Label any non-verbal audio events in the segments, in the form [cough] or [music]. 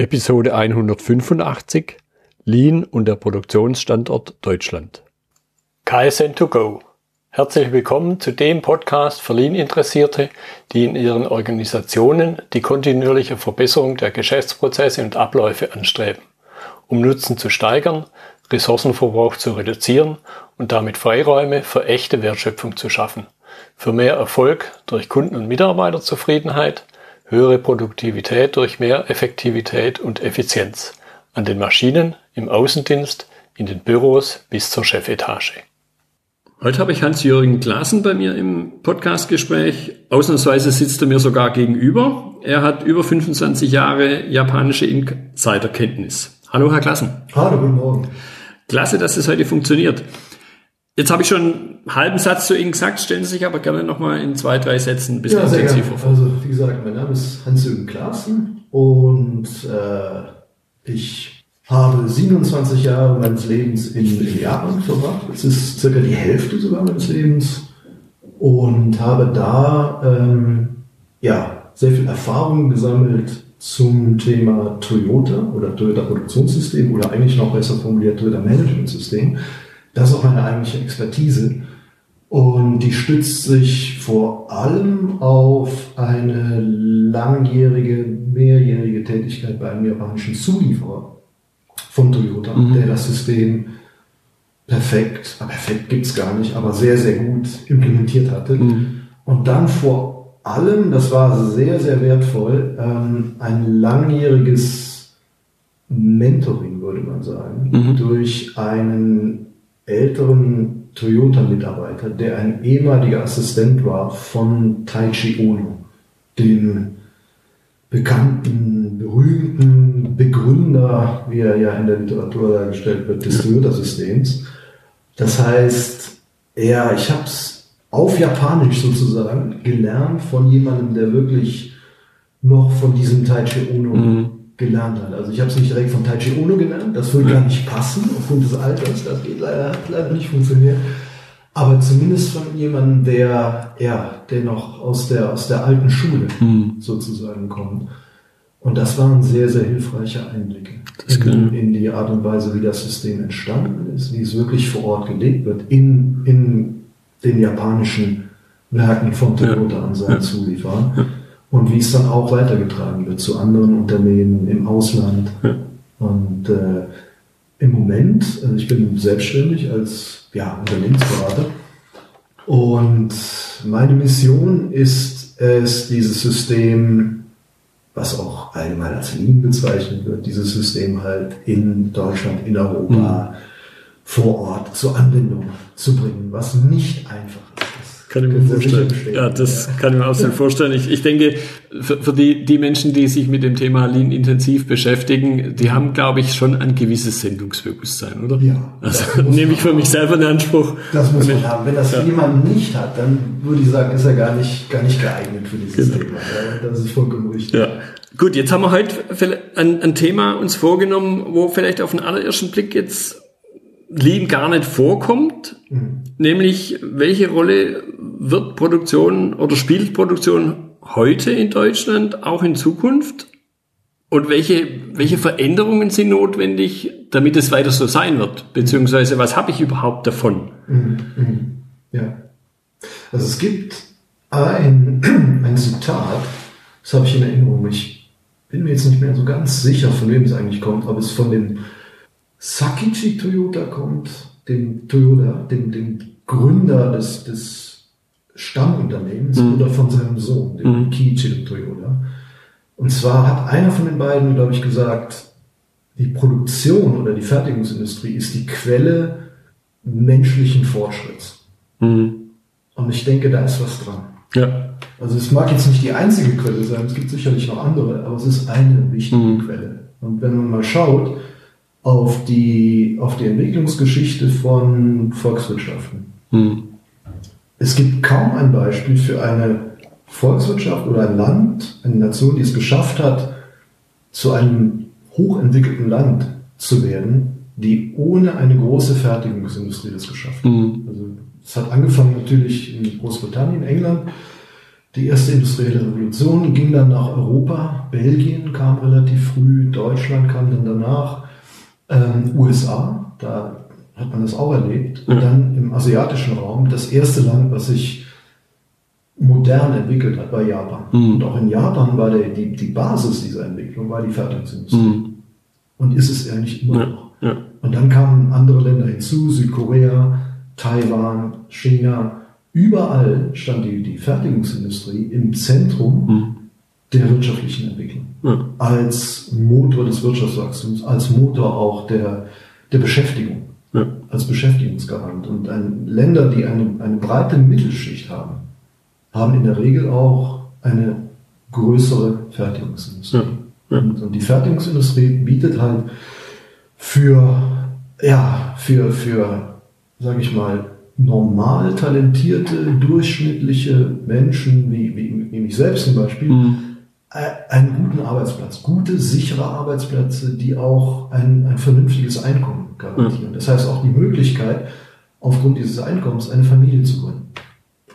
Episode 185 Lean und der Produktionsstandort Deutschland. KSN2Go. Herzlich willkommen zu dem Podcast für Lean-Interessierte, die in ihren Organisationen die kontinuierliche Verbesserung der Geschäftsprozesse und Abläufe anstreben, um Nutzen zu steigern, Ressourcenverbrauch zu reduzieren und damit Freiräume für echte Wertschöpfung zu schaffen, für mehr Erfolg durch Kunden- und Mitarbeiterzufriedenheit, höhere Produktivität durch mehr Effektivität und Effizienz an den Maschinen, im Außendienst, in den Büros bis zur Chefetage. Heute habe ich Hans-Jürgen Klassen bei mir im Podcastgespräch. Ausnahmsweise sitzt er mir sogar gegenüber. Er hat über 25 Jahre japanische Insiderkenntnis. Hallo, Herr Klassen. Hallo, guten Morgen. Klasse, dass es heute funktioniert. Jetzt habe ich schon einen halben Satz zu Ihnen gesagt, stellen Sie sich aber gerne nochmal in zwei, drei Sätzen ein bisschen ja, intensiver vor. Also wie gesagt, mein Name ist Hans-Jürgen Klaassen und äh, ich habe 27 Jahre meines Lebens in, in Japan verbracht. Das ist circa die Hälfte sogar meines Lebens und habe da ähm, ja, sehr viel Erfahrung gesammelt zum Thema Toyota oder Toyota Produktionssystem oder eigentlich noch besser formuliert Toyota Management System. Das ist auch meine eigentliche Expertise. Und die stützt sich vor allem auf eine langjährige, mehrjährige Tätigkeit bei einem japanischen Zulieferer von Toyota, mhm. der das System perfekt, perfekt gibt's gar nicht, aber sehr, sehr gut implementiert hatte. Mhm. Und dann vor allem, das war sehr, sehr wertvoll, ähm, ein langjähriges Mentoring, würde man sagen, mhm. durch einen älteren Toyota-Mitarbeiter, der ein ehemaliger Assistent war von Taichi Ono, dem bekannten, berühmten Begründer, wie er ja in der Literatur dargestellt wird, des Toyota-Systems. Das heißt, ja, ich habe es auf Japanisch sozusagen gelernt von jemandem, der wirklich noch von diesem Taichi Ono mhm gelernt hat. Also ich habe es nicht direkt von Taichi Ono gelernt, das würde gar nicht passen aufgrund des Alters, das geht leider, hat leider nicht funktioniert. Aber zumindest von jemandem, der, ja, der noch aus der, aus der alten Schule mhm. sozusagen kommt. Und das waren sehr, sehr hilfreiche Einblicke in, in, die Art und Weise, wie das System entstanden ist, wie es wirklich vor Ort gelebt wird, in, in den japanischen Werken von Toyota ja. und seinen ja. Zulieferern. Und wie es dann auch weitergetragen wird zu anderen Unternehmen im Ausland. Ja. Und äh, im Moment, also ich bin selbstständig als ja, Unternehmensberater und meine Mission ist es, dieses System, was auch allgemein als Lean bezeichnet wird, dieses System halt in Deutschland, in Europa, mhm. vor Ort zur Anwendung zu bringen, was nicht einfach ist. Kann ich mir vorstellen. Ja, das kann ich mir absolut vorstellen. Ich, ich denke, für, für die, die Menschen, die sich mit dem Thema Lean intensiv beschäftigen, die haben, glaube ich, schon ein gewisses Sendungsbewusstsein, oder? Ja. Also nehme ich für mich selber in Anspruch. Das muss man haben. Wenn das ja. jemand nicht hat, dann würde ich sagen, ist er gar nicht, gar nicht geeignet für dieses genau. Thema. Das ist vollkommen richtig. Ja. Gut, jetzt haben wir heute ein, ein Thema uns vorgenommen, wo vielleicht auf den allerersten Blick jetzt Lean gar nicht vorkommt, mhm. nämlich welche Rolle wird Produktion oder spielt Produktion heute in Deutschland, auch in Zukunft? Und welche, welche Veränderungen sind notwendig, damit es weiter so sein wird? Beziehungsweise was habe ich überhaupt davon? Mhm. mhm. Ja. Also es gibt ein, [clears throat] ein Zitat, das habe ich in Erinnerung. Ich bin mir jetzt nicht mehr so ganz sicher, von wem es eigentlich kommt, aber es ist von dem Sakichi Toyota kommt, dem Toyota, dem, dem Gründer des, des Stammunternehmens mhm. oder von seinem Sohn, dem mhm. Kiichiro Toyota. Und zwar hat einer von den beiden, glaube ich, gesagt, die Produktion oder die Fertigungsindustrie ist die Quelle menschlichen Fortschritts. Mhm. Und ich denke, da ist was dran. Ja. Also es mag jetzt nicht die einzige Quelle sein, es gibt sicherlich noch andere, aber es ist eine wichtige mhm. Quelle. Und wenn man mal schaut, auf die, auf die Entwicklungsgeschichte von Volkswirtschaften. Hm. Es gibt kaum ein Beispiel für eine Volkswirtschaft oder ein Land, eine Nation, die es geschafft hat, zu einem hochentwickelten Land zu werden, die ohne eine große Fertigungsindustrie das geschafft hat. Mhm. Also es hat angefangen natürlich in Großbritannien, England, Die erste industrielle Revolution ging dann nach Europa, Belgien kam relativ früh, Deutschland kam dann danach, ähm, USA, da hat man das auch erlebt. Und dann im asiatischen Raum, das erste Land, was sich modern entwickelt hat, war Japan. Mhm. Und auch in Japan war der, die, die Basis dieser Entwicklung war die Fertigungsindustrie. Mhm. Und ist es eigentlich immer noch. Ja. Und dann kamen andere Länder hinzu, Südkorea, Taiwan, China. Überall stand die, die Fertigungsindustrie im Zentrum mhm. Der wirtschaftlichen Entwicklung. Ja. Als Motor des Wirtschaftswachstums, als Motor auch der, der Beschäftigung, ja. als Beschäftigungsgarant. Und ein, Länder, die eine, eine breite Mittelschicht haben, haben in der Regel auch eine größere Fertigungsindustrie. Und, und die Fertigungsindustrie bietet halt für, ja, für, für, sage ich mal, normal talentierte, durchschnittliche Menschen, wie, wie, wie mich selbst zum Beispiel, mhm. Einen guten Arbeitsplatz, gute, sichere Arbeitsplätze, die auch ein, ein vernünftiges Einkommen garantieren. Mhm. Das heißt auch die Möglichkeit, aufgrund dieses Einkommens eine Familie zu gründen,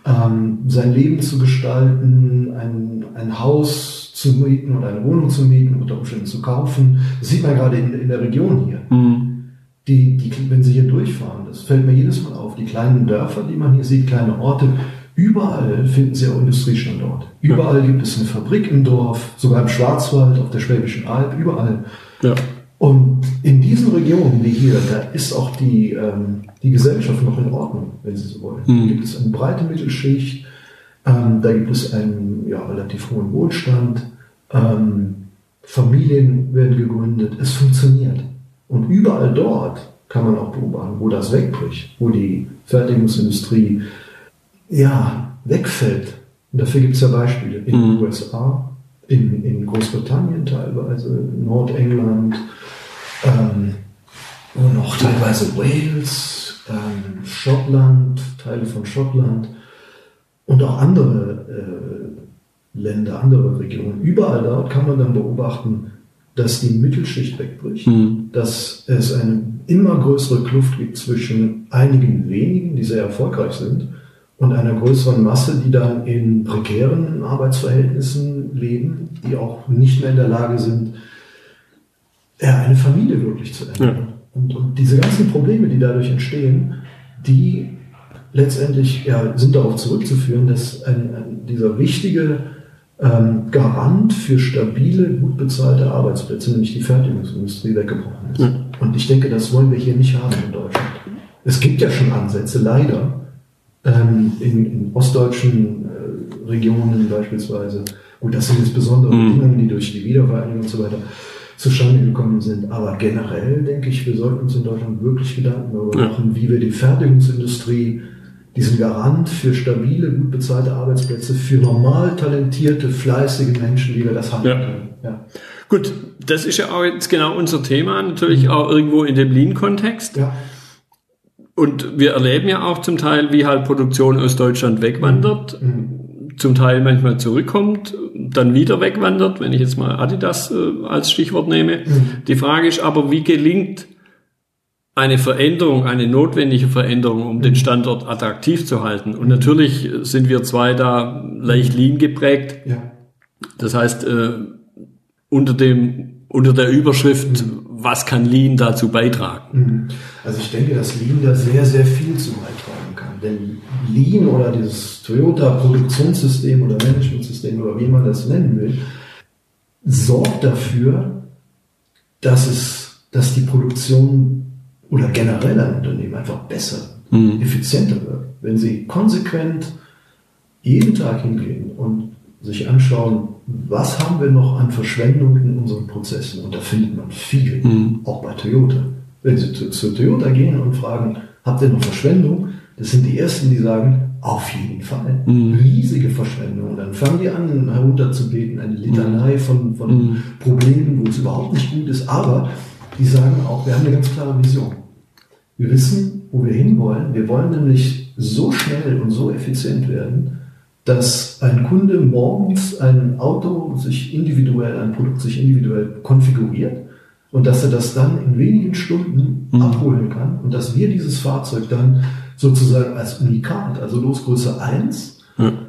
ähm, sein Leben zu gestalten, ein, ein Haus zu mieten oder eine Wohnung zu mieten, unter Umständen zu kaufen. Das sieht man gerade in, in der Region hier. Mhm. Die, die, wenn Sie hier durchfahren, das fällt mir jedes Mal auf, die kleinen Dörfer, die man hier sieht, kleine Orte, überall finden Sie auch Industriestandorte. Überall ja. gibt es eine Fabrik im Dorf, sogar im Schwarzwald, auf der Schwäbischen Alb, überall. Ja. Und in diesen Regionen wie hier, da ist auch die, ähm, die Gesellschaft noch in Ordnung, wenn Sie so wollen. Mhm. Da gibt es eine breite Mittelschicht, ähm, da gibt es einen ja, relativ hohen Wohlstand. Ähm, Familien werden gegründet. Es funktioniert. Und überall dort kann man auch beobachten, wo das wegbricht, wo die Fertigungsindustrie ja, wegfällt. Und dafür gibt es ja Beispiele in den mhm. USA, in, in Großbritannien teilweise, Nordengland, ähm, und auch teilweise Wales, ähm, Schottland, Teile von Schottland und auch andere äh, Länder, andere Regionen. Überall dort kann man dann beobachten, dass die Mittelschicht wegbricht, mhm. dass es eine immer größere Kluft gibt zwischen einigen wenigen, die sehr erfolgreich sind, und einer größeren Masse, die dann in prekären Arbeitsverhältnissen leben, die auch nicht mehr in der Lage sind, ja, eine Familie wirklich zu ernähren. Ja. Und, und diese ganzen Probleme, die dadurch entstehen, die letztendlich ja, sind darauf zurückzuführen, dass ein, ein, dieser wichtige ähm, Garant für stabile, gut bezahlte Arbeitsplätze, nämlich die Fertigungsindustrie, weggebrochen ist. Mhm. Und ich denke, das wollen wir hier nicht haben in Deutschland. Es gibt ja schon Ansätze, leider, ähm, in, in, ostdeutschen äh, Regionen beispielsweise. Gut, das sind jetzt besondere mhm. Dinge, die durch die Wiedervereinigung und so weiter zustande gekommen sind. Aber generell denke ich, wir sollten uns in Deutschland wirklich Gedanken darüber machen, wie wir die Fertigungsindustrie diesen Garant für stabile, gut bezahlte Arbeitsplätze für normal talentierte, fleißige Menschen, wie wir das haben ja. können. Ja. Gut, das ist ja auch jetzt genau unser Thema, natürlich mhm. auch irgendwo in dem Lean-Kontext. Ja. Und wir erleben ja auch zum Teil, wie halt Produktion aus Deutschland wegwandert, mhm. zum Teil manchmal zurückkommt, dann wieder wegwandert, wenn ich jetzt mal Adidas äh, als Stichwort nehme. Mhm. Die Frage ist aber, wie gelingt eine Veränderung, eine notwendige Veränderung, um den mhm. Standort attraktiv zu halten. Und natürlich sind wir zwei da leicht lean geprägt. Ja. Das heißt, äh, unter dem, unter der Überschrift, mhm. Was kann Lean dazu beitragen? Mhm. Also ich denke, dass Lean da sehr, sehr viel zu beitragen kann. Denn Lean oder dieses Toyota Produktionssystem oder Managementsystem oder wie man das nennen will, sorgt dafür, dass es, dass die Produktion oder generell ein Unternehmen einfach besser, mhm. effizienter wird. Wenn Sie konsequent jeden Tag hingehen und sich anschauen, was haben wir noch an Verschwendung in unseren Prozessen? Und da findet man viel, mhm. auch bei Toyota. Wenn Sie zu, zu, Toyota gehen und fragen, habt ihr noch Verschwendung? Das sind die Ersten, die sagen, auf jeden Fall. Mhm. Riesige Verschwendung. Und dann fangen die an, herunterzubeten, eine Litanei mhm. von, von mhm. Problemen, wo es überhaupt nicht gut ist. Aber die sagen auch, wir haben eine ganz klare Vision. Wir wissen, wo wir hinwollen. Wir wollen nämlich so schnell und so effizient werden, dass ein Kunde morgens ein Auto sich individuell, ein Produkt sich individuell konfiguriert und dass er das dann in wenigen Stunden mhm. abholen kann und dass wir dieses Fahrzeug dann sozusagen als Unikat, also Losgröße 1, mhm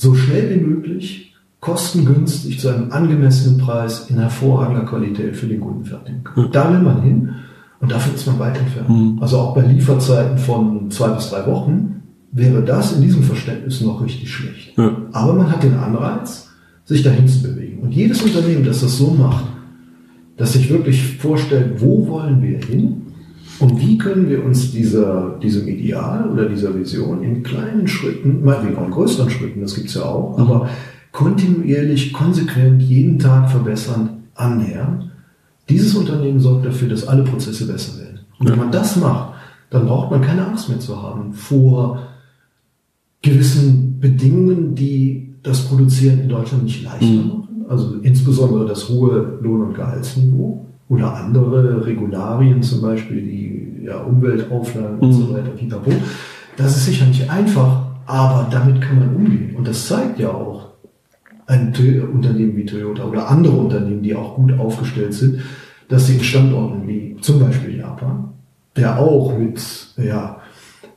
so schnell wie möglich, kostengünstig zu einem angemessenen Preis in hervorragender Qualität für den Kunden fertigen können. Mhm. Da will man hin und dafür ist man weit entfernt. Mhm. Also auch bei Lieferzeiten von zwei bis drei Wochen wäre das in diesem Verständnis noch richtig schlecht. Ja. Aber man hat den Anreiz, sich dahin zu bewegen. Und jedes Unternehmen, das das so macht, das sich wirklich vorstellt, wo wollen wir hin und wie können wir uns dieser, diesem Ideal oder dieser Vision in kleinen Schritten, meinetwegen auch in größeren Schritten, das gibt es ja auch, mhm. aber kontinuierlich, konsequent, jeden Tag verbessern, annähern. Dieses Unternehmen sorgt dafür, dass alle Prozesse besser werden. Und wenn man das macht, dann braucht man keine Angst mehr zu haben vor gewissen Bedingungen, die das Produzieren in Deutschland nicht leichter mhm. machen. Also insbesondere das hohe Lohn- und Gehaltsniveau oder andere Regularien, zum Beispiel die ja, Umweltauflagen und so mhm. weiter, pipapo. Das ist sicher nicht einfach, aber damit kann man umgehen. Und das zeigt ja auch ein Unternehmen wie Toyota oder andere Unternehmen, die auch gut aufgestellt sind, dass sie in Standorten wie zum Beispiel Japan, der auch mit ja,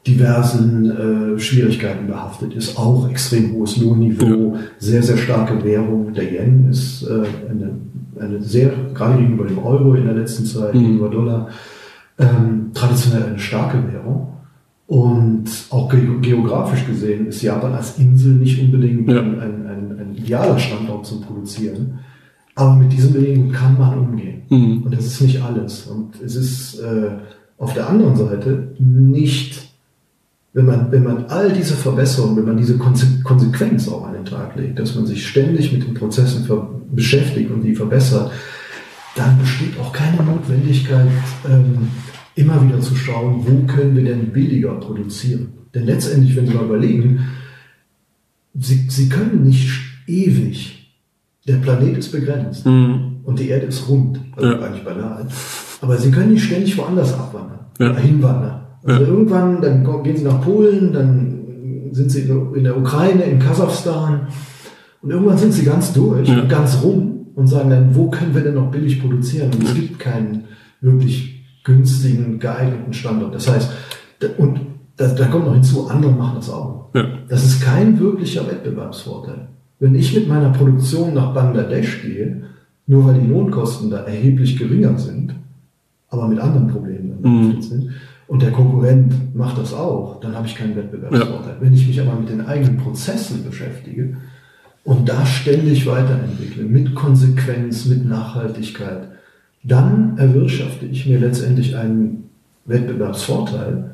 diversen äh, Schwierigkeiten behaftet ist, auch extrem hohes Lohnniveau, ja. sehr, sehr starke Währung. Der Yen ist äh, eine, eine sehr, gerade gegenüber dem Euro in der letzten Zeit, mhm. gegenüber Dollar, ähm, traditionell eine starke Währung. Und auch geografisch gesehen ist Japan als Insel nicht unbedingt ja. ein, ein, ein, ein, idealer Standort zum Produzieren. Aber mit diesen Bedingungen kann man umgehen. Mhm. Und das ist nicht alles. Und es ist äh, auf der anderen Seite nicht wenn man, wenn man all diese Verbesserungen, wenn man diese Konsequenz auch an den Tag legt, dass man sich ständig mit den Prozessen beschäftigt und die verbessert, dann besteht auch keine Notwendigkeit, ähm, immer wieder zu schauen, wo können wir denn billiger produzieren. Denn letztendlich, wenn Sie mal überlegen, Sie, Sie können nicht ewig, der Planet ist begrenzt mhm. und die Erde ist rund, also ja. eigentlich banal, aber Sie können nicht ständig woanders abwandern, ja. hinwandern. Also ja. irgendwann, dann gehen sie nach Polen, dann sind sie in der Ukraine, in Kasachstan und irgendwann sind sie ganz durch ja. und ganz rum und sagen dann, wo können wir denn noch billig produzieren? Und es gibt keinen wirklich günstigen, geeigneten Standort. Das heißt, und da, da kommt noch hinzu, andere machen das auch. Ja. Das ist kein wirklicher Wettbewerbsvorteil. Wenn ich mit meiner Produktion nach Bangladesch gehe, nur weil die Lohnkosten da erheblich geringer sind, aber mit anderen Problemen mhm. sind, und der Konkurrent macht das auch, dann habe ich keinen Wettbewerbsvorteil. Ja. Wenn ich mich aber mit den eigenen Prozessen beschäftige und da ständig weiterentwickle, mit Konsequenz, mit Nachhaltigkeit, dann erwirtschafte ich mir letztendlich einen Wettbewerbsvorteil,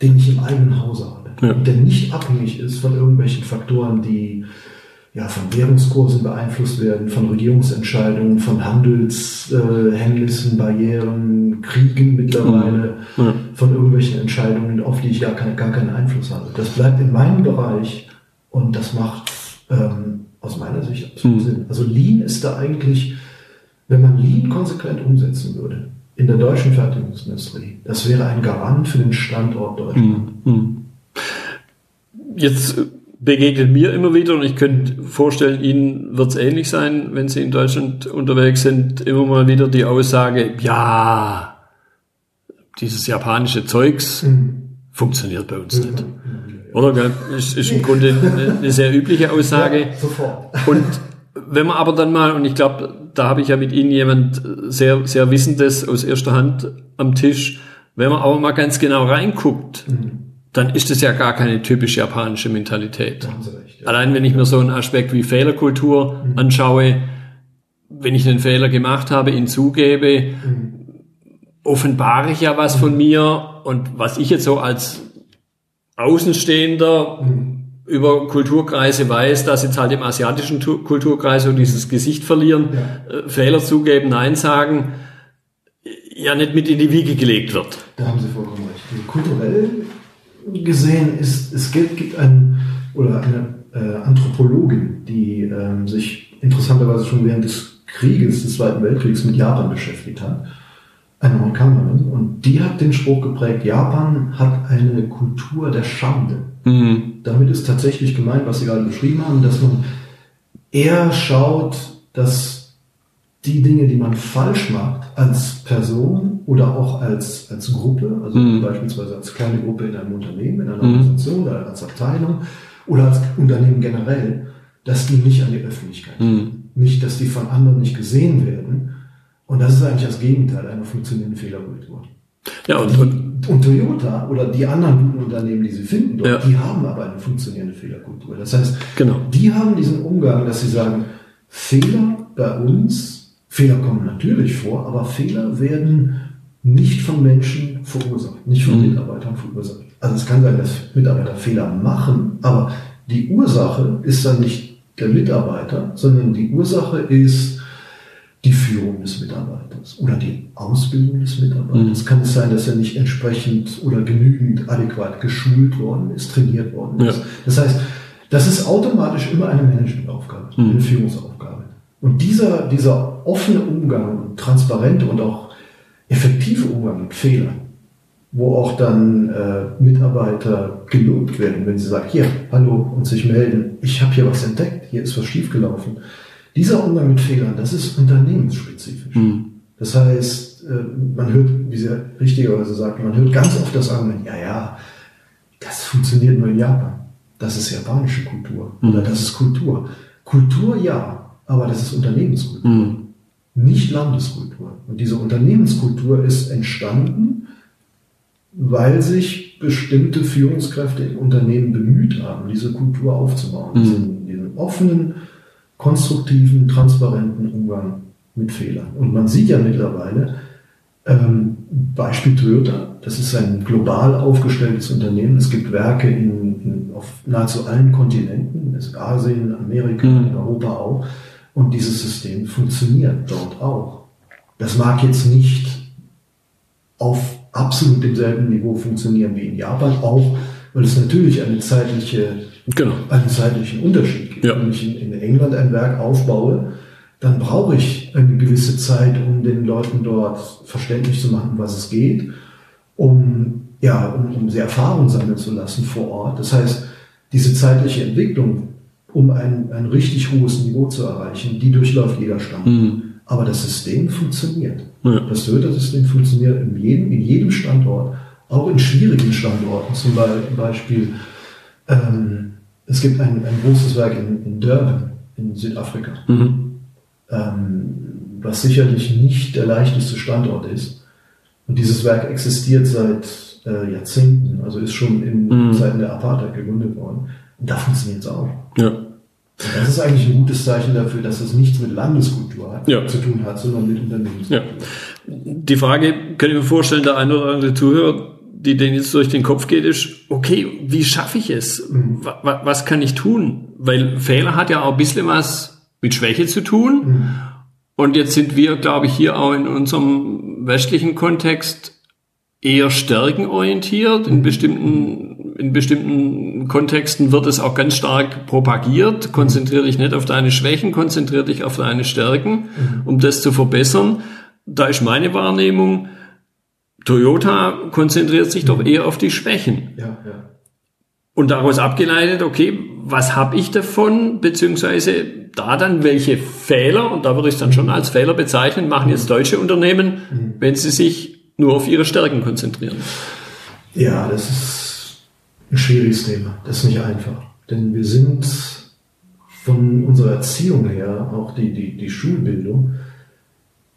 den ich im eigenen Hause habe. Ja. Der nicht abhängig ist von irgendwelchen Faktoren, die ja, von Währungskursen beeinflusst werden, von Regierungsentscheidungen, von Handelshemmnissen, äh, Barrieren, Kriegen mittlerweile, ja. von irgendwelchen Entscheidungen, auf die ich gar, keine, gar keinen Einfluss habe. Das bleibt in meinem Bereich und das macht ähm, aus meiner Sicht absolut mhm. Sinn. Also Lean ist da eigentlich, wenn man Lean konsequent umsetzen würde, in der deutschen Fertigungsindustrie, das wäre ein Garant für den Standort Deutschland. Mhm. Jetzt begegnet mir immer wieder und ich könnte vorstellen, Ihnen wird es ähnlich sein, wenn Sie in Deutschland unterwegs sind, immer mal wieder die Aussage, ja, dieses japanische Zeugs mhm. funktioniert bei uns nicht. Oder? Ist, ist im Grunde eine, eine sehr übliche [laughs] Aussage. Ja, sofort. Und wenn man aber dann mal, und ich glaube, da habe ich ja mit Ihnen jemand sehr, sehr Wissendes aus erster Hand am Tisch, wenn man aber mal ganz genau reinguckt, mhm dann ist es ja gar keine typisch japanische Mentalität. Recht, ja. Allein wenn ich mir so einen Aspekt wie Fehlerkultur mhm. anschaue, wenn ich einen Fehler gemacht habe, ihn zugebe, mhm. offenbare ich ja was mhm. von mir und was ich jetzt so als Außenstehender mhm. über Kulturkreise weiß, dass jetzt halt im asiatischen Kulturkreis so dieses Gesicht verlieren, ja. äh, Fehler zugeben, Nein sagen, ja nicht mit in die Wiege gelegt wird. Da haben Sie vollkommen recht. Also kulturell gesehen ist, es gibt, gibt ein, oder eine äh, Anthropologin, die ähm, sich interessanterweise schon während des Krieges, des Zweiten Weltkriegs mit Japan beschäftigt hat. Eine Amerikanerin. Und die hat den Spruch geprägt, Japan hat eine Kultur der Schande. Mhm. Damit ist tatsächlich gemeint, was Sie gerade beschrieben haben, dass man eher schaut, dass die Dinge, die man falsch macht, als Person oder auch als, als Gruppe, also mhm. beispielsweise als kleine Gruppe in einem Unternehmen, in einer mhm. Organisation oder als Abteilung oder als Unternehmen generell, dass die nicht an die Öffentlichkeit Mhm. Nicht, dass die von anderen nicht gesehen werden. Und das ist eigentlich das Gegenteil einer funktionierenden Fehlerkultur. Ja, und, und Und Toyota oder die anderen guten Unternehmen, die sie finden dort, Ja. die haben aber eine funktionierende Fehlerkultur. Das heißt, Genau. die haben diesen Umgang, dass sie sagen, Fehler bei uns, Fehler kommen natürlich vor, aber Fehler werden nicht von Menschen verursacht, nicht von Mhm. Mitarbeitern verursacht. Also es kann sein, dass Mitarbeiter Fehler machen, aber die Ursache ist dann nicht der Mitarbeiter, sondern die Ursache ist die Führung des Mitarbeiters oder die Ausbildung des Mitarbeiters. Kann es sein, dass er nicht entsprechend oder genügend adäquat geschult worden ist, trainiert worden ist. Ja. Das heißt, das ist automatisch immer eine Managementaufgabe, eine Führungsaufgabe. Und dieser, dieser offene Umgang, und transparente und auch effektive Umgang mit Fehlern, wo auch dann äh, Mitarbeiter gelobt werden, wenn sie sagen, hier, hallo, und sich melden, ich habe hier was entdeckt, hier ist was schiefgelaufen. Dieser Umgang mit Fehlern, das ist unternehmensspezifisch. Das heißt, äh, man hört, wie Sie richtigerweise sagt, man hört ganz oft das Argument, ja, ja, das funktioniert nur in Japan. Das ist japanische Kultur. Oder das ist Kultur. Kultur ja, aber das ist Unternehmenskultur. Nicht Landeskultur. Und diese Unternehmenskultur ist entstanden, weil sich bestimmte Führungskräfte im Unternehmen bemüht haben, diese Kultur aufzubauen. Diesen, diesen offenen, konstruktiven, transparenten Umgang mit Fehlern. Und man sieht ja mittlerweile, ähm, Beispiel Toyota, das ist ein global aufgestelltes Unternehmen. Es gibt Werke in, in, auf nahezu allen Kontinenten, ist Asien, Amerika, in Europa auch. Und dieses System funktioniert dort auch. Das mag jetzt nicht auf absolut demselben Niveau funktionieren wie in Japan, auch weil es natürlich eine zeitliche, Genau. einen zeitlichen Unterschied gibt. Ja. Wenn ich in, England ein Werk aufbaue, dann brauche ich eine gewisse Zeit, um den Leuten dort verständlich zu machen, was es geht, um, ja, um, um sie Erfahrung sammeln zu lassen vor Ort. Das heißt, diese zeitliche Entwicklung, um ein, ein richtig hohes Niveau zu erreichen, die durchläuft jeder Standort. Aber das System funktioniert. Ja. Das Toyota-System funktioniert in jedem, in jedem Standort, auch in schwierigen Standorten. Zum Be- Beispiel, ähm, es gibt ein, ein großes Werk in, in Durban in Südafrika, ähm, was sicherlich nicht der leichteste Standort ist. Und dieses Werk existiert seit äh, Jahrzehnten, also ist schon in Zeiten der Apartheid gegründet worden. Da funktioniert es auch. Ja. Das ist eigentlich ein gutes Zeichen dafür, dass es nichts mit Landeskultur hat, Ja. zu tun hat, sondern mit Unternehmenskultur. Ja. Die Frage, kann ich mir vorstellen, der eine oder andere Zuhörer, die denen jetzt durch den Kopf geht, ist, okay, wie schaffe ich es? Wa- wa- Was kann ich tun? Weil Fehler hat ja auch ein bisschen was mit Schwäche zu tun. Und jetzt sind wir, glaube ich, hier auch in unserem westlichen Kontext eher stärkenorientiert. In bestimmten, in bestimmten Kontexten wird es auch ganz stark propagiert. Konzentriere dich nicht auf deine Schwächen, konzentriere dich auf deine Stärken, um das zu verbessern. Da ist meine Wahrnehmung, Toyota konzentriert sich doch eher auf die Schwächen. Ja, ja. Und daraus abgeleitet, okay, was habe ich davon, beziehungsweise da dann welche Fehler, und da würde ich es dann schon als Fehler bezeichnen, machen jetzt deutsche Unternehmen, wenn sie sich nur auf ihre Stärken konzentrieren. Ja, das ist ein schwieriges Thema. Das ist nicht einfach. Denn wir sind von unserer Erziehung her, auch die, die, die Schulbildung,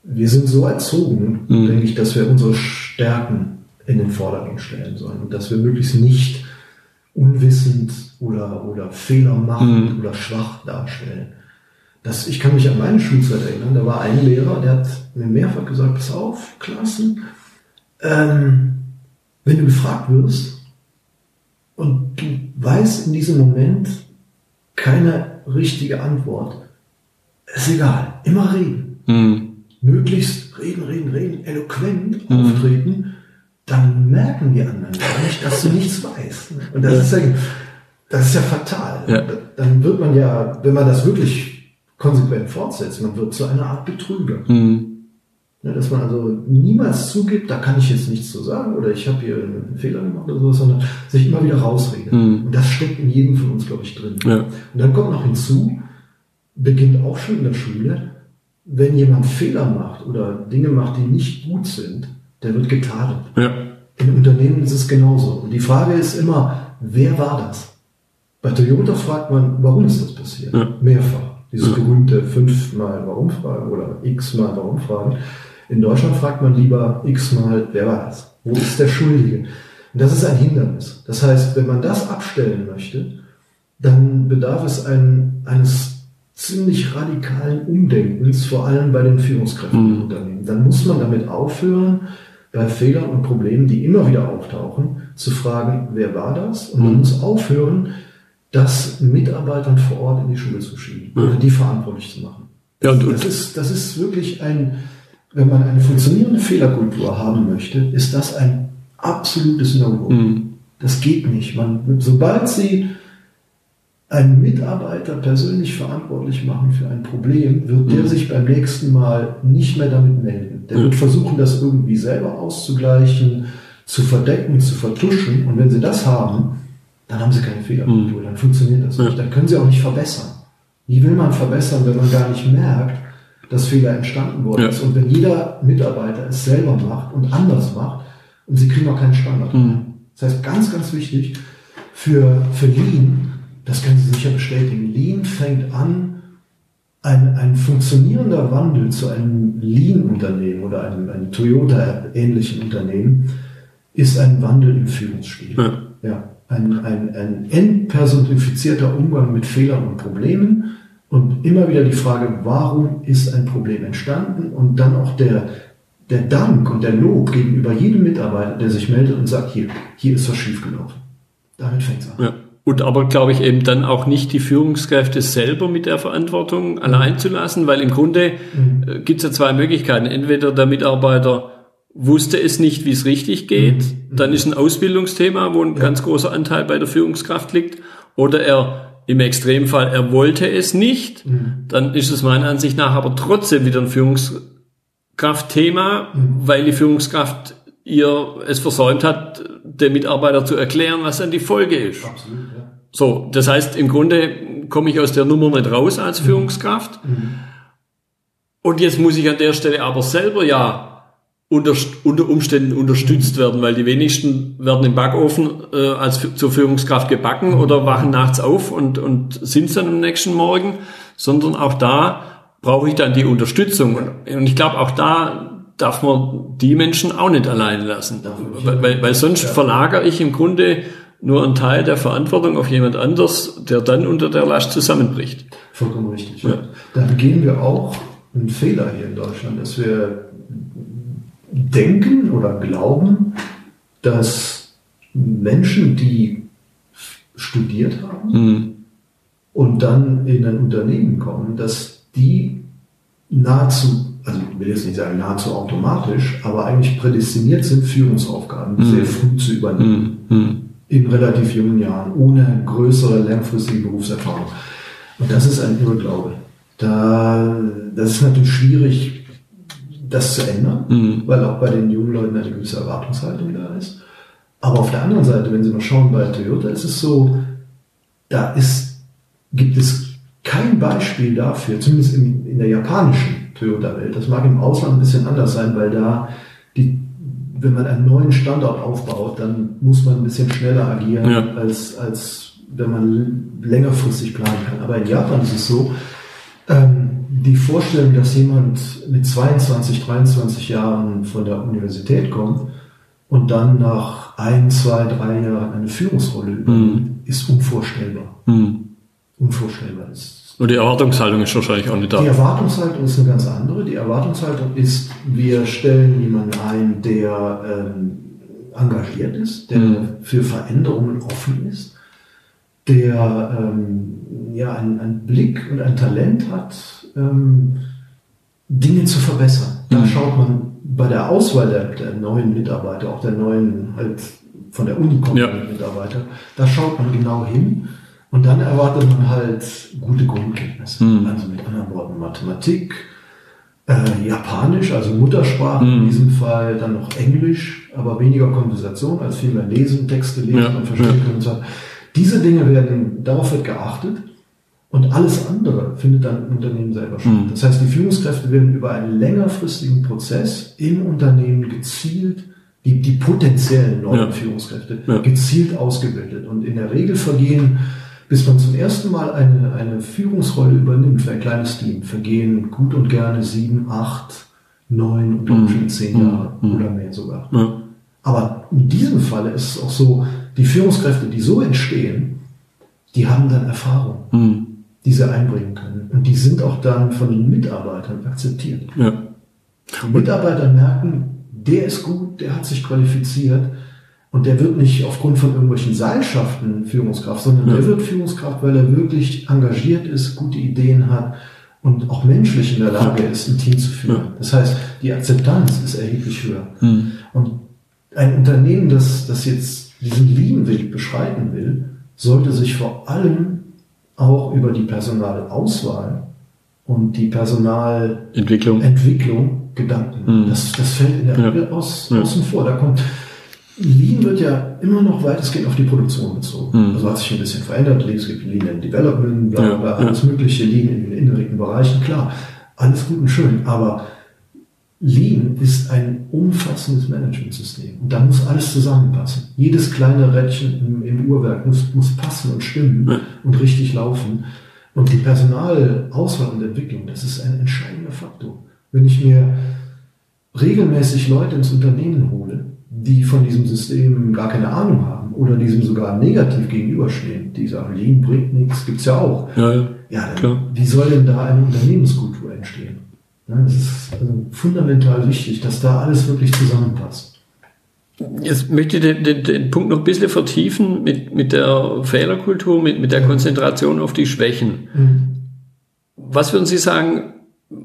wir sind so erzogen, denke ich, dass wir unsere Stärken in den Vordergrund stellen sollen und dass wir möglichst nicht unwissend oder, oder Fehler machen oder schwach darstellen. Das, ich kann mich an meine Schulzeit erinnern, da war ein Lehrer, der hat mir mehrfach gesagt, pass auf, Klassen, ähm, wenn du gefragt wirst und du weißt in diesem Moment keine richtige Antwort, ist egal, immer reden. Möglichst reden, reden, reden, eloquent auftreten, dann merken die anderen gar nicht, dass du nichts weißt. Und das ist ja, das ist ja fatal. Ja. Dann wird man ja, wenn man das wirklich konsequent fortsetzt, man wird zu einer Art Betrüger. Ja, dass man also niemals zugibt, da kann ich jetzt nichts zu sagen oder ich habe hier einen Fehler gemacht oder sowas, sondern sich immer wieder rausredet. Und das steckt in jedem von uns, glaube ich, drin. Ja. Und dann kommt noch hinzu, beginnt auch schon in der Schule, wenn jemand Fehler macht oder Dinge macht, die nicht gut sind, der wird getadelt. Ja. In Unternehmen ist es genauso. Und die Frage ist immer, wer war das? Bei Toyota fragt man, warum ist das passiert? Ja. Mehrfach. Dieses Ja. berühmte fünfmal Warum-Fragen oder x-mal Warum-Fragen. In Deutschland fragt man lieber x-mal, wer war das? Wo ist der Schuldige? Und das ist ein Hindernis. Das heißt, wenn man das abstellen möchte, dann bedarf es ein, eines ziemlich radikalen Umdenkens, vor allem bei den Führungskräften im Unternehmen. Dann muss man damit aufhören, bei Fehlern und Problemen, die immer wieder auftauchen, zu fragen, wer war das? Und man muss aufhören, das Mitarbeitern vor Ort in die Schule zu schieben oder die verantwortlich zu machen. Ja, und, Das ist, das ist wirklich ein, wenn man eine funktionierende Fehlerkultur haben möchte, ist das ein absolutes No-Go. Mhm. Das geht nicht. Man, sobald Sie einen Mitarbeiter persönlich verantwortlich machen für ein Problem, wird der sich beim nächsten Mal nicht mehr damit melden. Der wird versuchen, das irgendwie selber auszugleichen, zu verdecken, zu vertuschen. Und wenn Sie das haben, dann haben Sie keine Fehlerkultur. Dann funktioniert das nicht. Dann können Sie auch nicht verbessern. Wie will man verbessern, wenn man gar nicht merkt, dass Fehler entstanden worden Ja. ist? Und wenn jeder Mitarbeiter es selber macht und anders macht, und Sie kriegen auch keinen Standard. Das heißt, ganz, ganz wichtig für, für Lean, das können Sie sicher bestätigen, Lean fängt an, ein, ein funktionierender Wandel zu einem Lean-Unternehmen oder einem, einem Toyota-ähnlichen Unternehmen ist ein Wandel im Führungsstil. Ja. Ja, ein, ein, ein entpersonifizierter Umgang mit Fehlern und Problemen und immer wieder die Frage, warum ist ein Problem entstanden und dann auch der, der Dank und der Lob gegenüber jedem Mitarbeiter, der sich meldet und sagt, hier, hier ist was schiefgelaufen. Damit fängt es an. Ja. Und aber glaube ich eben dann auch nicht die Führungskräfte selber mit der Verantwortung allein zu lassen, weil im Grunde äh, gibt es ja zwei Möglichkeiten. Entweder der Mitarbeiter wusste es nicht, wie es richtig geht, dann ist ein Ausbildungsthema, wo ein ganz großer Anteil bei der Führungskraft liegt, oder er im Extremfall, er wollte es nicht, dann ist es meiner Ansicht nach aber trotzdem wieder ein Führungskraftthema, weil die Führungskraft ihr es versäumt hat, dem Mitarbeiter zu erklären, was dann die Folge ist. Absolut, ja. So, das heißt, im Grunde komme ich aus der Nummer nicht raus als Führungskraft. Und jetzt muss ich an der Stelle aber selber ja unter, unter Umständen unterstützt werden, weil die wenigsten werden im Backofen äh, als zur Führungskraft gebacken oder wachen nachts auf und, und sind dann am nächsten Morgen, sondern auch da brauche ich dann die Unterstützung. Und, und ich glaube, auch da darf man die Menschen auch nicht allein lassen. Weil, weil, weil sonst verlagere ich im Grunde nur einen Teil der Verantwortung auf jemand anders, der dann unter der Last zusammenbricht. Vollkommen richtig. Ja. Da begehen wir auch einen Fehler hier in Deutschland, dass wir denken oder glauben, dass Menschen, die studiert haben und dann in ein Unternehmen kommen, dass die nahezu, also ich will jetzt nicht sagen nahezu automatisch, aber eigentlich prädestiniert sind, Führungsaufgaben sehr früh zu übernehmen. In relativ jungen Jahren, ohne größere langfristige Berufserfahrung. Und das ist ein Irrglaube. Da, das ist natürlich schwierig, das zu ändern, weil auch bei den jungen Leuten eine gewisse Erwartungshaltung da ist. Aber auf der anderen Seite, wenn Sie mal schauen, bei Toyota ist es so, da ist, gibt es kein Beispiel dafür, zumindest in, in der japanischen Toyota-Welt. Das mag im Ausland ein bisschen anders sein, weil da die, wenn man einen neuen Standort aufbaut, dann muss man ein bisschen schneller agieren, Ja. als, als wenn man längerfristig planen kann. Aber in Japan ist es so, ähm, die Vorstellung, dass jemand mit 22, 23 Jahren von der Universität kommt und dann nach ein, zwei, drei Jahren eine Führungsrolle übernimmt, ist unvorstellbar. Unvorstellbar. Das Und die Erwartungshaltung ist wahrscheinlich auch nicht da. die Erwartungshaltung ist eine ganz andere. Die Erwartungshaltung ist, wir stellen jemanden ein, der ähm, engagiert ist, der für Veränderungen offen ist, der ähm, ja einen, einen Blick und ein Talent hat, ähm, Dinge zu verbessern. Da schaut man bei der Auswahl der, der neuen Mitarbeiter, auch der neuen halt von der Uni kommenden Ja. Mitarbeiter, da schaut man genau hin und dann erwartet man halt gute Grundkenntnisse. Also mit anderen Worten Mathematik, äh, Japanisch, also Muttersprache in diesem Fall, dann noch Englisch, aber weniger Konversation, als viel mehr lesen, Texte lesen Ja, und verstehen ja. können und so. Diese Dinge werden, darauf wird geachtet und alles andere findet dann im Unternehmen selber statt. Das heißt, die Führungskräfte werden über einen längerfristigen Prozess im Unternehmen gezielt, die, die potenziellen neuen Ja. Führungskräfte, Ja. gezielt ausgebildet. Und in der Regel vergehen bis man zum ersten Mal eine, eine Führungsrolle übernimmt für ein kleines Team, vergehen gut und gerne sieben, acht, neun und mhm. schon zehn Jahre mhm. oder mehr sogar. Ja. Aber in diesem Falle ist es auch so, die Führungskräfte, die so entstehen, die haben dann Erfahrung, mhm. Die sie einbringen können. Und die sind auch dann von den Mitarbeitern akzeptiert. Ja. Die Mitarbeiter merken, der ist gut, der hat sich qualifiziert und der wird nicht aufgrund von irgendwelchen Seilschaften Führungskraft, sondern ja. der wird Führungskraft, weil er wirklich engagiert ist, gute Ideen hat und auch menschlich in der Lage ist, ein Team zu führen. Ja. Das heißt, die Akzeptanz ist erheblich höher. Mhm. Und ein Unternehmen, das, das jetzt diesen Lean-Weg beschreiten will, sollte sich vor allem auch über die Personalauswahl und die Personalentwicklung Entwicklung Gedanken. Mhm. Das, das fällt in der Regel ja. aus, ja. außen vor. Da kommt Lean wird ja immer noch weitestgehend auf die Produktion bezogen. Mhm. Also hat sich ein bisschen verändert. Es gibt Lean in Development, bla, bla, ja. alles mögliche, Lean in den inneren Bereichen. Klar, alles gut und schön. Aber Lean ist ein umfassendes Managementsystem. Und da muss alles zusammenpassen. Jedes kleine Rädchen im, im Uhrwerk muss, muss passen und stimmen und richtig laufen. Und die Personalauswahl und Entwicklung, das ist ein entscheidender Faktor. Wenn ich mir regelmäßig Leute ins Unternehmen hole, die von diesem System gar keine Ahnung haben oder diesem sogar negativ gegenüberstehen, die sagen, Lean bringt nichts, gibt's ja auch. Ja, ja. ja dann, wie soll denn da eine Unternehmenskultur entstehen? Ja, es ist also fundamental wichtig, dass da alles wirklich zusammenpasst. Jetzt möchte ich den, den, den, Punkt noch ein bisschen vertiefen mit, mit der Fehlerkultur, mit, mit der Konzentration auf die Schwächen. Mhm. Was würden Sie sagen,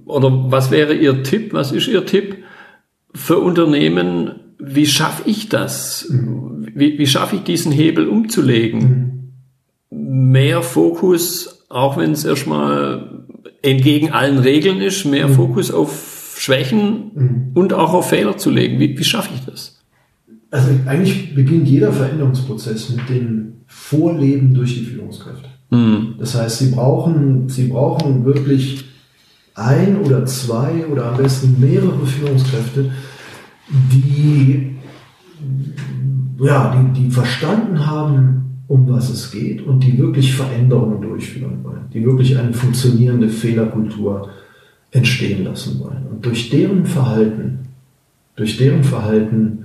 oder was wäre Ihr Tipp, was ist Ihr Tipp für Unternehmen, wie schaffe ich das? Mhm. Wie, wie schaffe ich diesen Hebel umzulegen? Mhm. Mehr Fokus, auch wenn es erstmal entgegen allen Regeln ist, mehr mhm. Fokus auf Schwächen mhm. und auch auf Fehler zu legen. Wie, wie schaffe ich das? Also eigentlich beginnt jeder Veränderungsprozess mit dem Vorleben durch die Führungskräfte. Mhm. Das heißt, sie brauchen, sie brauchen wirklich ein oder zwei oder am besten mehrere Führungskräfte, die, ja, die, die verstanden haben, um was es geht und die wirklich Veränderungen durchführen wollen, die wirklich eine funktionierende Fehlerkultur entstehen lassen wollen. Und durch deren Verhalten, durch deren Verhalten,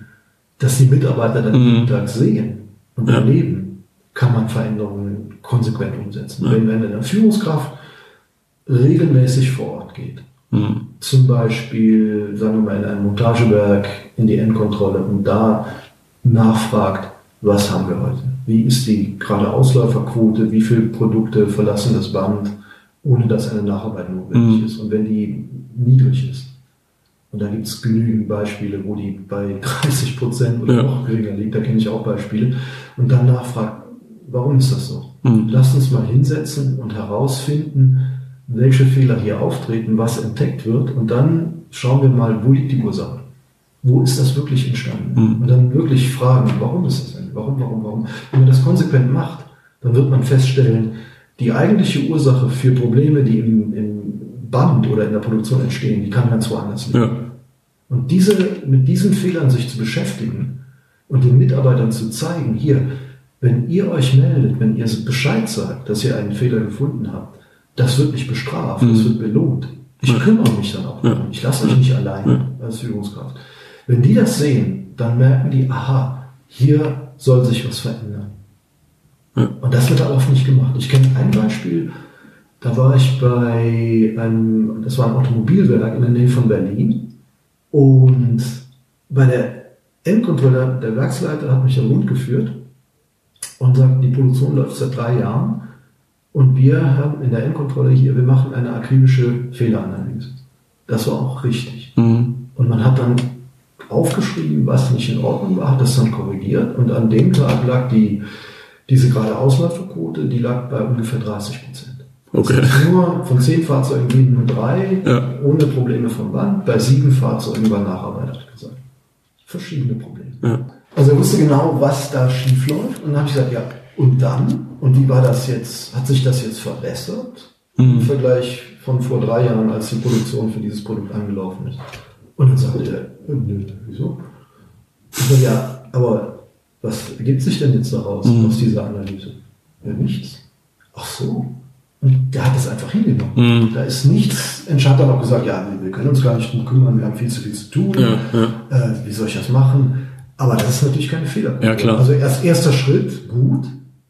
dass die Mitarbeiter dann mhm. jeden Tag sehen und ja. erleben, kann man Veränderungen konsequent umsetzen. Ja. Wenn, wenn eine Führungskraft regelmäßig vor Ort geht, Mhm. Zum Beispiel, sagen wir mal, in einem Montagewerk in die Endkontrolle und da nachfragt, was haben wir heute? Wie ist die gerade Ausläuferquote? Wie viele Produkte verlassen das Band, ohne dass eine Nacharbeit notwendig mhm. ist? Und wenn die niedrig ist, und da gibt es genügend Beispiele, wo die bei 30 Prozent oder ja. noch geringer liegt, da kenne ich auch Beispiele, und dann nachfragt, warum ist das so? Mhm. Lasst uns mal hinsetzen und herausfinden, welche Fehler hier auftreten, was entdeckt wird und dann schauen wir mal, wo liegt die Ursache? Wo ist das wirklich entstanden? Mhm. Und dann wirklich fragen, warum ist das denn? Warum, warum, warum? Wenn man das konsequent macht, dann wird man feststellen, die eigentliche Ursache für Probleme, die im, im Band oder in der Produktion entstehen, die kann ganz woanders liegen. Ja. Und diese, mit diesen Fehlern sich zu beschäftigen und den Mitarbeitern zu zeigen, hier, wenn ihr euch meldet, wenn ihr Bescheid sagt, dass ihr einen Fehler gefunden habt, das wird nicht bestraft, mhm. das wird belohnt. Ich kümmere mich dann auch darum. Ich lasse euch nicht allein als Führungskraft. Wenn die das sehen, dann merken die, aha, hier soll sich was verändern. Und das wird da oft nicht gemacht. Ich kenne ein Beispiel, da war ich bei einem, das war ein Automobilwerk in der Nähe von Berlin und bei der Endkontrolle, der Werksleiter hat mich am Mund geführt und sagt, die Produktion läuft seit drei Jahren und wir haben in der Endkontrolle hier, wir machen eine akribische Fehleranalyse. Das war auch richtig. Mhm. Und man hat dann aufgeschrieben, was nicht in Ordnung war, hat das dann korrigiert und an dem Tag lag die, diese gerade Ausläuferquote, die lag bei ungefähr 30 Prozent. Okay. nur von zehn Fahrzeugen gehen nur drei, ja. ohne Probleme vom Band, bei sieben Fahrzeugen war Nacharbeit, hat gesagt. Verschiedene Probleme. Ja. Also er wusste genau, was da schief läuft und dann habe ich gesagt, ja, und dann? Und wie war das jetzt? Hat sich das jetzt verbessert mhm. im Vergleich von vor drei Jahren, als die Produktion für dieses Produkt angelaufen ist? Und dann sagte er, äh, nö, wieso? Ich so, ja, aber was ergibt sich denn jetzt daraus, mhm. aus dieser Analyse? Ja, nichts. Ach so. Und der hat das einfach hingenommen. Mhm. Da ist nichts, Entscheid dann auch gesagt, ja, wir können uns gar nicht drum kümmern, wir haben viel zu viel zu tun. Ja, ja. Äh, wie soll ich das machen? Aber das ist natürlich keine Fehler. Ja, klar. Also erst erster Schritt, gut.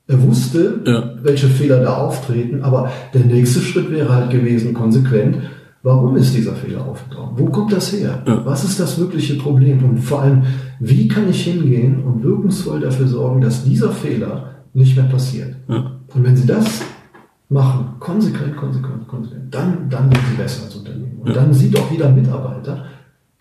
Er wusste, ja. welche Fehler da auftreten, aber der nächste Schritt wäre halt gewesen, konsequent, warum ist dieser Fehler aufgetreten? Wo kommt das her? Ja. Was ist das wirkliche Problem? Und vor allem, wie kann ich hingehen und wirkungsvoll dafür sorgen, dass dieser Fehler nicht mehr passiert? Ja. Und wenn Sie das machen, konsequent, konsequent, konsequent, dann, dann wird Sie besser als Unternehmen. Und dann sieht auch jeder Mitarbeiter,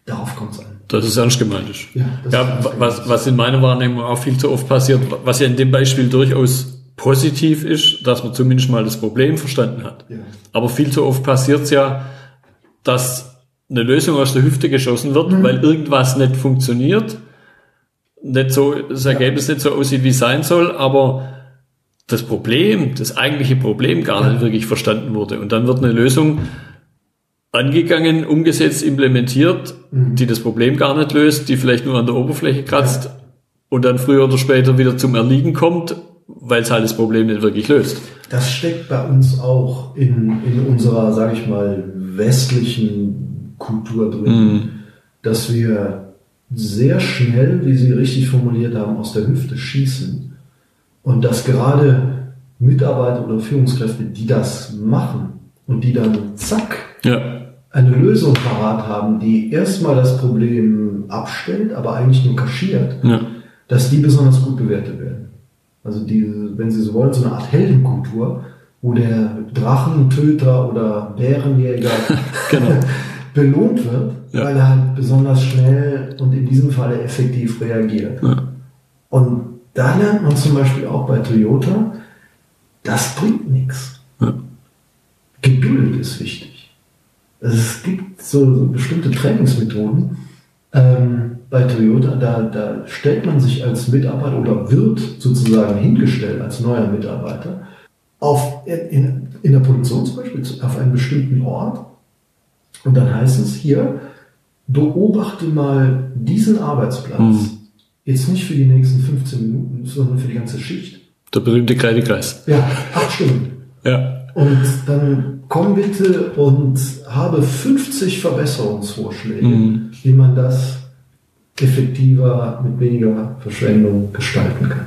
darauf kommt es an. Das ist ernst gemeint. Ja, ja was, was in meiner Wahrnehmung auch viel zu oft passiert, was ja in dem Beispiel durchaus positiv ist, dass man zumindest mal das Problem verstanden hat. Ja. Aber viel zu oft passiert es ja, dass eine Lösung aus der Hüfte geschossen wird, mhm. weil irgendwas nicht funktioniert, nicht so, das Ergebnis ja. nicht so aussieht, wie es sein soll, aber das Problem, das eigentliche Problem gar nicht wirklich verstanden wurde. Und dann wird eine Lösung angegangen, umgesetzt, implementiert, mhm. die das Problem gar nicht löst, die vielleicht nur an der Oberfläche kratzt ja. und dann früher oder später wieder zum Erliegen kommt, weil es halt das Problem nicht wirklich löst. Das steckt bei uns auch in, in unserer, sage ich mal, westlichen Kultur drin, mhm. dass wir sehr schnell, wie Sie richtig formuliert haben, aus der Hüfte schießen und dass gerade Mitarbeiter oder Führungskräfte, die das machen und die dann zack ja. eine Lösung parat haben, die erstmal das Problem abstellt, aber eigentlich nur kaschiert, ja. dass die besonders gut bewertet werden. Also die, wenn Sie so wollen, so eine Art Heldenkultur, wo der Drachentöter oder Bärenjäger [laughs] genau. [laughs] belohnt wird, ja. weil er halt besonders schnell und in diesem Falle effektiv reagiert. Ja. Und da lernt man zum Beispiel auch bei Toyota, das bringt nichts. Ja. Geduld ist wichtig. Also es gibt so, so bestimmte Trainingsmethoden ähm, bei Toyota, da, da stellt man sich als Mitarbeiter oder wird sozusagen hingestellt als neuer Mitarbeiter auf, in, in der Produktion zum Beispiel auf einem bestimmten Ort. Und dann heißt es hier, beobachte mal diesen Arbeitsplatz. Mhm. Jetzt nicht für die nächsten 15 Minuten, sondern für die ganze Schicht. Der berühmte Kreidekreis. Ja, acht Stunden. Ja. Und dann komm bitte und habe 50 Verbesserungsvorschläge, mhm. wie man das effektiver, mit weniger Verschwendung gestalten kann.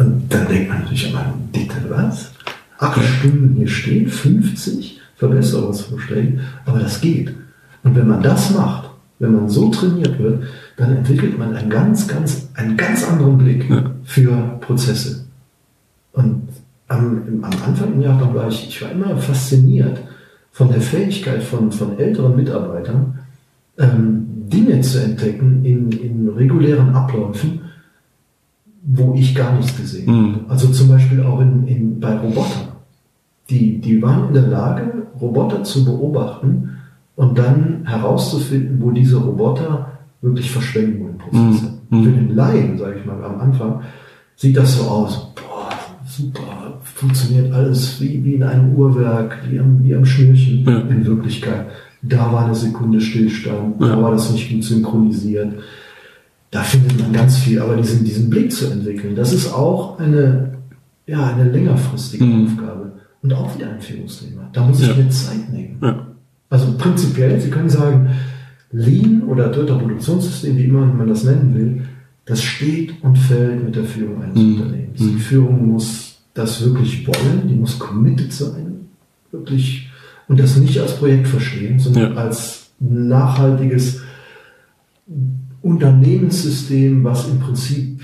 Und dann denkt man natürlich immer, bitte was? Acht Stunden hier stehen, 50 Verbesserungsvorschläge, aber das geht. Und wenn man das macht, wenn man so trainiert wird, dann entwickelt man einen ganz, ganz, einen ganz anderen Blick für Prozesse. Und am, am Anfang im Jahr war ich, ich war immer fasziniert von der Fähigkeit von, von älteren Mitarbeitern, ähm, Dinge zu entdecken in, in regulären Abläufen, wo ich gar nichts gesehen mhm. habe. Also zum Beispiel auch in, in, bei Robotern. Die, die waren in der Lage, Roboter zu beobachten und dann herauszufinden, wo diese Roboter wirklich verschwenden im Prozess. Mhm. Für den Laien, sage ich mal, am Anfang sieht das so aus. Boah, super, funktioniert alles wie, wie in einem Uhrwerk, wie am, wie am Schnürchen ja. in Wirklichkeit. Da war eine Sekunde Stillstand, ja. da war das nicht gut synchronisiert da findet man ganz viel, aber diesen, diesen Blick zu entwickeln, das ist auch eine, ja, eine längerfristige mhm. Aufgabe und auch wieder ein Führungsthema. Da muss ich ja. mir Zeit nehmen. Ja. Also prinzipiell, Sie können sagen, Lean oder dritter Produktionssystem, wie immer man das nennen will, das steht und fällt mit der Führung eines mhm. Unternehmens. Mhm. Die Führung muss das wirklich wollen, die muss committed sein, wirklich, und das nicht als Projekt verstehen, sondern ja. als nachhaltiges Unternehmenssystem, was im Prinzip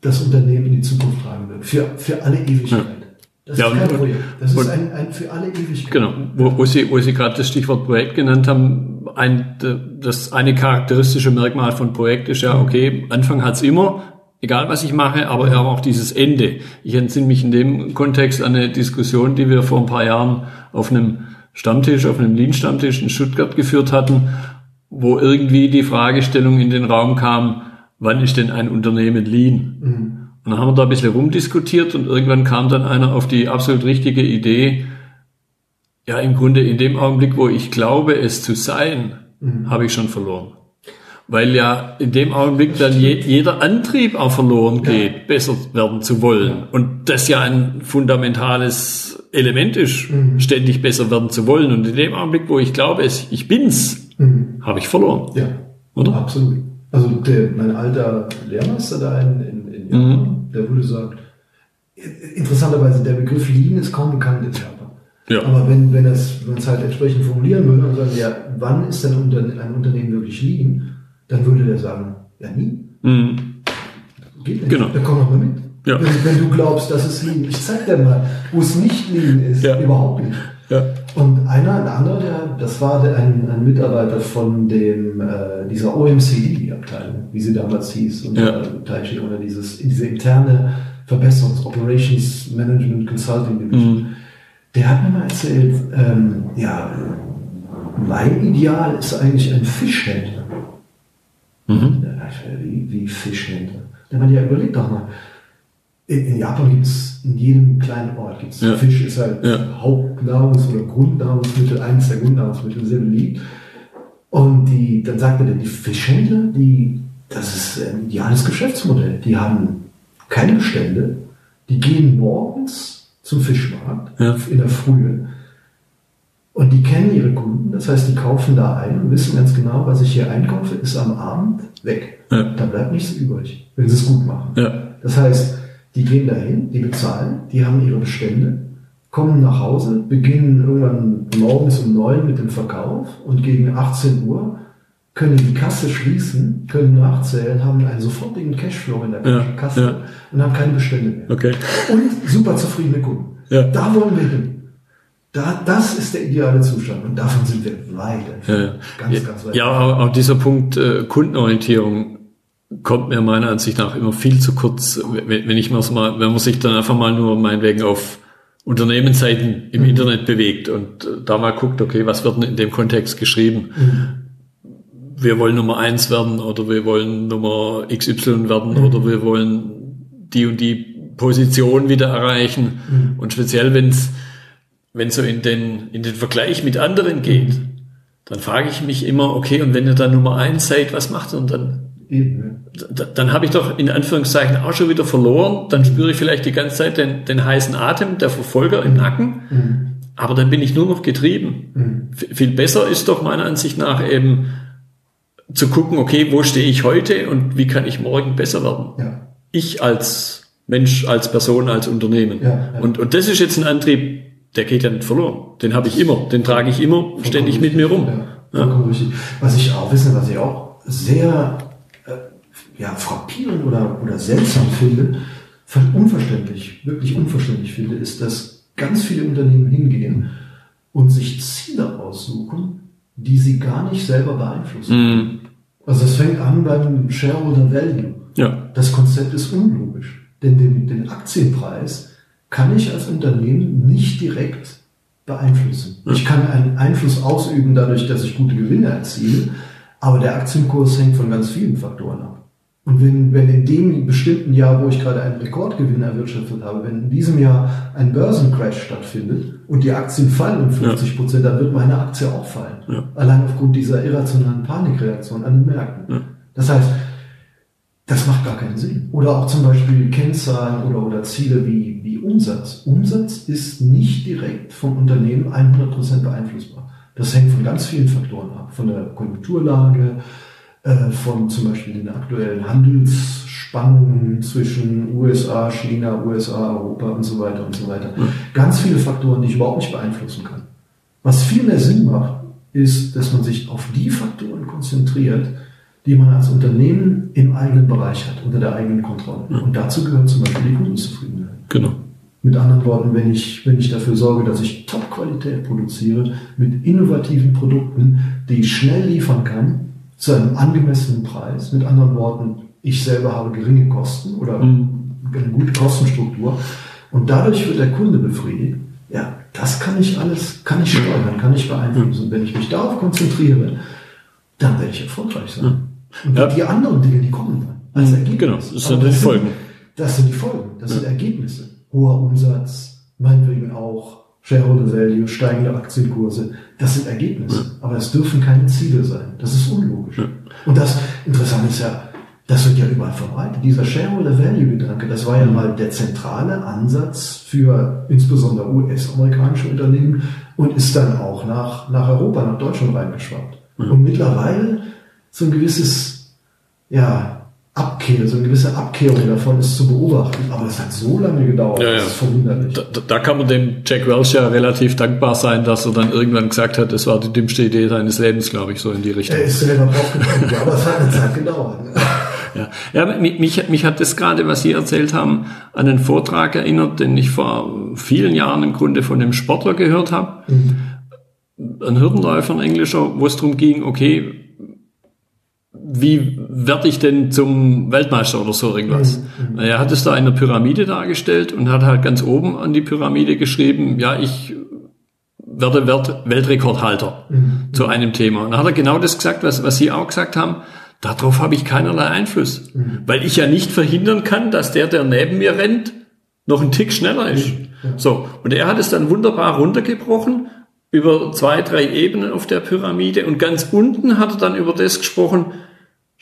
das Unternehmen in die Zukunft tragen wird. Für, für alle Ewigkeit. Ja. Das ja, ist kein Projekt. Das ist ein, ein für alle Ewigkeit. Genau. Wo, wo Sie, wo Sie gerade das Stichwort Projekt genannt haben, ein, das eine charakteristische Merkmal von Projekt ist ja, okay, Anfang hat's immer, egal was ich mache, aber ja. auch dieses Ende. Ich entsinne mich in dem Kontext an eine Diskussion, die wir vor ein paar Jahren auf einem Stammtisch, auf einem Lean-Stammtisch in Stuttgart geführt hatten, wo irgendwie die Fragestellung in den Raum kam, wann ist denn ein Unternehmen lean? Mhm. Und dann haben wir da ein bisschen rumdiskutiert und irgendwann kam dann einer auf die absolut richtige Idee, ja, im Grunde in dem Augenblick, wo ich glaube, es zu sein, mhm. habe ich schon verloren. weil ja in dem Augenblick dann je, jeder Antrieb auch verloren geht, ja. besser werden zu wollen. Ja. Und das ja ein fundamentales Element ist, mhm. ständig besser werden zu wollen. Und in dem Augenblick, wo ich glaube, es, ich bin's, mhm. habe ich verloren. Ja, oder? Absolut. Also der, mein alter Lehrmeister da in, in, in Japan, mhm. der würde sagen, interessanterweise der Begriff Lean ist kaum bekannt in Japan. Ja. Aber wenn, wenn das, wenn es halt entsprechend formulieren würde und sagen, ja, wann ist denn ein Unternehmen wirklich Lean? dann würde der sagen, ja nie. Mhm. Geht nicht. Genau. Dann komm doch mal mit. Ja. Wenn, wenn, du glaubst, dass es Lean Ich zeig dir mal, wo es nicht Lean ist. Ja. Überhaupt nicht. Ja. Und einer, ein anderer, der, das war der, ein, ein Mitarbeiter von dem, äh, dieser OMCD-Abteilung, wie sie damals hieß, und ja. Taichi, oder dieses, diese interne Verbesserungs-, Operations Management Consulting Division. Mhm. Der hat mir mal erzählt, ähm, ja, mein Ideal ist eigentlich ein Fischhändler. Mhm. Wie, wie Fischhändler. Dann hat ja überlegt doch mal, in, in Japan gibt es in jedem kleinen Ort gibt's ja. Fisch ist halt ja. Hauptnahrungs- oder Grundnahrungsmittel, eines der Grundnahrungsmittel, sehr beliebt. Und die, dann sagt er, die Fischhändler, die, das ist ein ideales Geschäftsmodell. Die haben keine Bestände, die gehen morgens zum Fischmarkt ja. in der Früh und die kennen ihre Kunden, das heißt, die kaufen da ein und wissen ganz genau, was ich hier einkaufe, ist am Abend weg. Ja. Da bleibt nichts übrig, wenn sie es gut machen. Ja. Das heißt, die gehen dahin, die bezahlen, die haben ihre Bestände, kommen nach Hause, beginnen irgendwann morgens um neun mit dem Verkauf und gegen 18 Uhr können die Kasse schließen, können nachzählen, haben einen sofortigen Cashflow in der ja, Kasse ja. und haben keine Bestände mehr. Okay. Und super zufriedene Kunden. Ja. Da wollen wir hin. Da, das ist der ideale Zustand und davon sind wir weit entfernt. Ja, ganz, ganz weit. Ja, aber auch dieser Punkt äh, Kundenorientierung kommt mir meiner Ansicht nach immer viel zu kurz, wenn, wenn ich mal, wenn man sich dann einfach mal nur meinetwegen auf Unternehmensseiten im mhm. Internet bewegt und äh, da mal guckt, okay, was wird denn in dem Kontext geschrieben? Mhm. Wir wollen Nummer eins werden oder wir wollen Nummer XY werden mhm. oder wir wollen die und die Position wieder erreichen. Mhm. Und speziell, wenn es wenn so in den, in den Vergleich mit anderen geht, dann frage ich mich immer, okay, und wenn ihr dann Nummer eins seid, was macht ihr dann? Eben. Dann, habe ich doch in Anführungszeichen auch schon wieder verloren. Dann spüre ich vielleicht die ganze Zeit den, den heißen Atem der Verfolger im Nacken. Mhm. Aber dann bin ich nur noch getrieben. Mhm. Viel besser ist doch meiner Ansicht nach eben zu gucken, okay, wo stehe ich heute und wie kann ich morgen besser werden? Ja. Ich als Mensch, als Person, als Unternehmen. Ja, ja. Und, und das ist jetzt ein Antrieb, der geht ja nicht verloren. Den habe ich immer, den trage ich immer ständig mit mir rum. Was ich auch wissen, was ich auch sehr ja, frappierend oder, oder seltsam finde, unverständlich, wirklich unverständlich finde, ist, dass ganz viele Unternehmen hingehen und sich Ziele aussuchen, die sie gar nicht selber beeinflussen. Mm. Also das fängt an beim Shareholder Value. Ja. Das Konzept ist unlogisch, denn den, den Aktienpreis kann ich als Unternehmen nicht direkt beeinflussen. Ich kann einen Einfluss ausüben dadurch, dass ich gute Gewinne erziele, aber der Aktienkurs hängt von ganz vielen Faktoren ab. Und wenn, wenn in dem bestimmten Jahr, wo ich gerade einen Rekordgewinn erwirtschaftet habe, wenn in diesem Jahr ein Börsencrash stattfindet und die Aktien fallen um 50 Prozent, ja. dann wird meine Aktie auch fallen. Ja. Allein aufgrund dieser irrationalen Panikreaktion an den Märkten. Ja. Das heißt, das macht gar keinen Sinn. Oder auch zum Beispiel Kennzahlen oder, oder Ziele wie, wie Umsatz. Umsatz ist nicht direkt vom Unternehmen 100% beeinflussbar. Das hängt von ganz vielen Faktoren ab. Von der Konjunkturlage, äh, von zum Beispiel den aktuellen Handelsspannungen zwischen USA, China, USA, Europa und so weiter und so weiter. Ganz viele Faktoren, die ich überhaupt nicht beeinflussen kann. Was viel mehr Sinn macht, ist, dass man sich auf die Faktoren konzentriert, die man als Unternehmen im eigenen Bereich hat, unter der eigenen Kontrolle. Ja. Und dazu gehört zum Beispiel die Kundenzufriedenheit. Genau. Mit anderen Worten, wenn ich, wenn ich dafür sorge, dass ich Top-Qualität produziere, mit innovativen Produkten, die ich schnell liefern kann, zu einem angemessenen Preis, mit anderen Worten, ich selber habe geringe Kosten oder mhm. eine gute Kostenstruktur und dadurch wird der Kunde befriedigt, ja, das kann ich alles, kann ich steuern, kann ich beeinflussen. Und wenn ich mich darauf konzentriere, dann werde ich erfolgreich sein. Und ja. die anderen Dinge, die kommen dann als mhm, Ergebnis. Genau, das sind die Folgen. Das sind die Folgen, das ja. sind Ergebnisse. Hoher Umsatz, meinetwegen auch Shareholder Value, steigende Aktienkurse, das sind Ergebnisse. Aber es dürfen keine Ziele sein. Das ist unlogisch. Und das Interessante ist ja, das wird ja überall verbreitet. Dieser Shareholder Value Gedanke, das war ja mal der zentrale Ansatz für insbesondere US-amerikanische Unternehmen und ist dann auch nach, nach Europa, nach Deutschland reingeschwappt. Und mittlerweile so ein gewisses, ja, Abkehr, so eine gewisse Abkehrung davon ist zu beobachten. Aber das hat so lange gedauert, ja, ja. das ist verwunderlich. Da, da, kann man dem Jack Welch ja relativ dankbar sein, dass er dann irgendwann gesagt hat, es war die dümmste Idee seines Lebens, glaube ich, so in die Richtung. Er ist selber draufgekommen, ja, aber es hat eine Zeit gedauert. [laughs] Ja, ja mich, mich hat das gerade, was Sie erzählt haben, an einen Vortrag erinnert, den ich vor vielen Jahren im Grunde von einem Sportler gehört habe. Mhm. Ein Hürdenläufer, ein Englischer, wo es darum ging, okay, wie werde ich denn zum Weltmeister oder so irgendwas? Mhm. Er hat es da in der Pyramide dargestellt und hat halt ganz oben an die Pyramide geschrieben, ja, ich werde Weltrekordhalter mhm. zu einem Thema. Und da hat er genau das gesagt, was, was Sie auch gesagt haben. Darauf habe ich keinerlei Einfluss, mhm. weil ich ja nicht verhindern kann, dass der, der neben mir rennt, noch einen Tick schneller ist. Mhm. Ja. So. Und er hat es dann wunderbar runtergebrochen über zwei, drei Ebenen auf der Pyramide und ganz unten hat er dann über das gesprochen,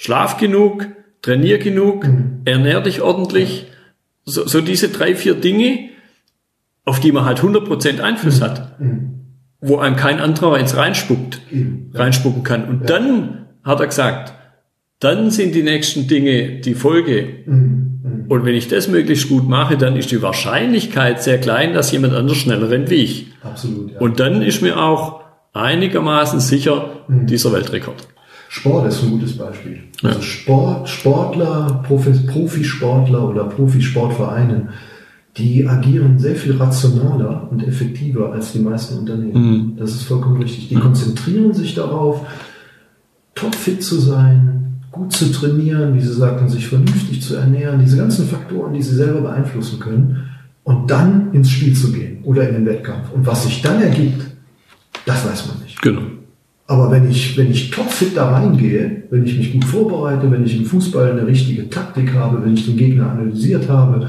Schlaf genug, trainier genug, mhm. ernähr dich ordentlich. So, so, diese drei, vier Dinge, auf die man halt 100% Einfluss mhm. hat, mhm. wo einem kein anderer ins reinspuckt, mhm. reinspucken kann. Und ja. dann hat er gesagt, dann sind die nächsten Dinge die Folge. Mhm. mhm. Und wenn ich das möglichst gut mache, dann ist die Wahrscheinlichkeit sehr klein, dass jemand anders schneller rennt wie ich. Absolut. Ja. Und dann ist mir auch einigermaßen sicher mhm. dieser Weltrekord. Sport ist ein gutes Beispiel. Ja. Also Sport, Sportler, Profisportler oder Profisportvereine, die agieren sehr viel rationaler und effektiver als die meisten Unternehmen. Mhm. Das ist vollkommen richtig. Die konzentrieren sich darauf, topfit zu sein, gut zu trainieren, wie Sie sagten, sich vernünftig zu ernähren, diese ganzen Faktoren, die Sie selber beeinflussen können, und dann ins Spiel zu gehen oder in den Wettkampf. Und was sich dann ergibt, das weiß man nicht. Genau. Aber wenn ich, wenn ich topfit da reingehe, wenn ich mich gut vorbereite, wenn ich im Fußball eine richtige Taktik habe, wenn ich den Gegner analysiert habe,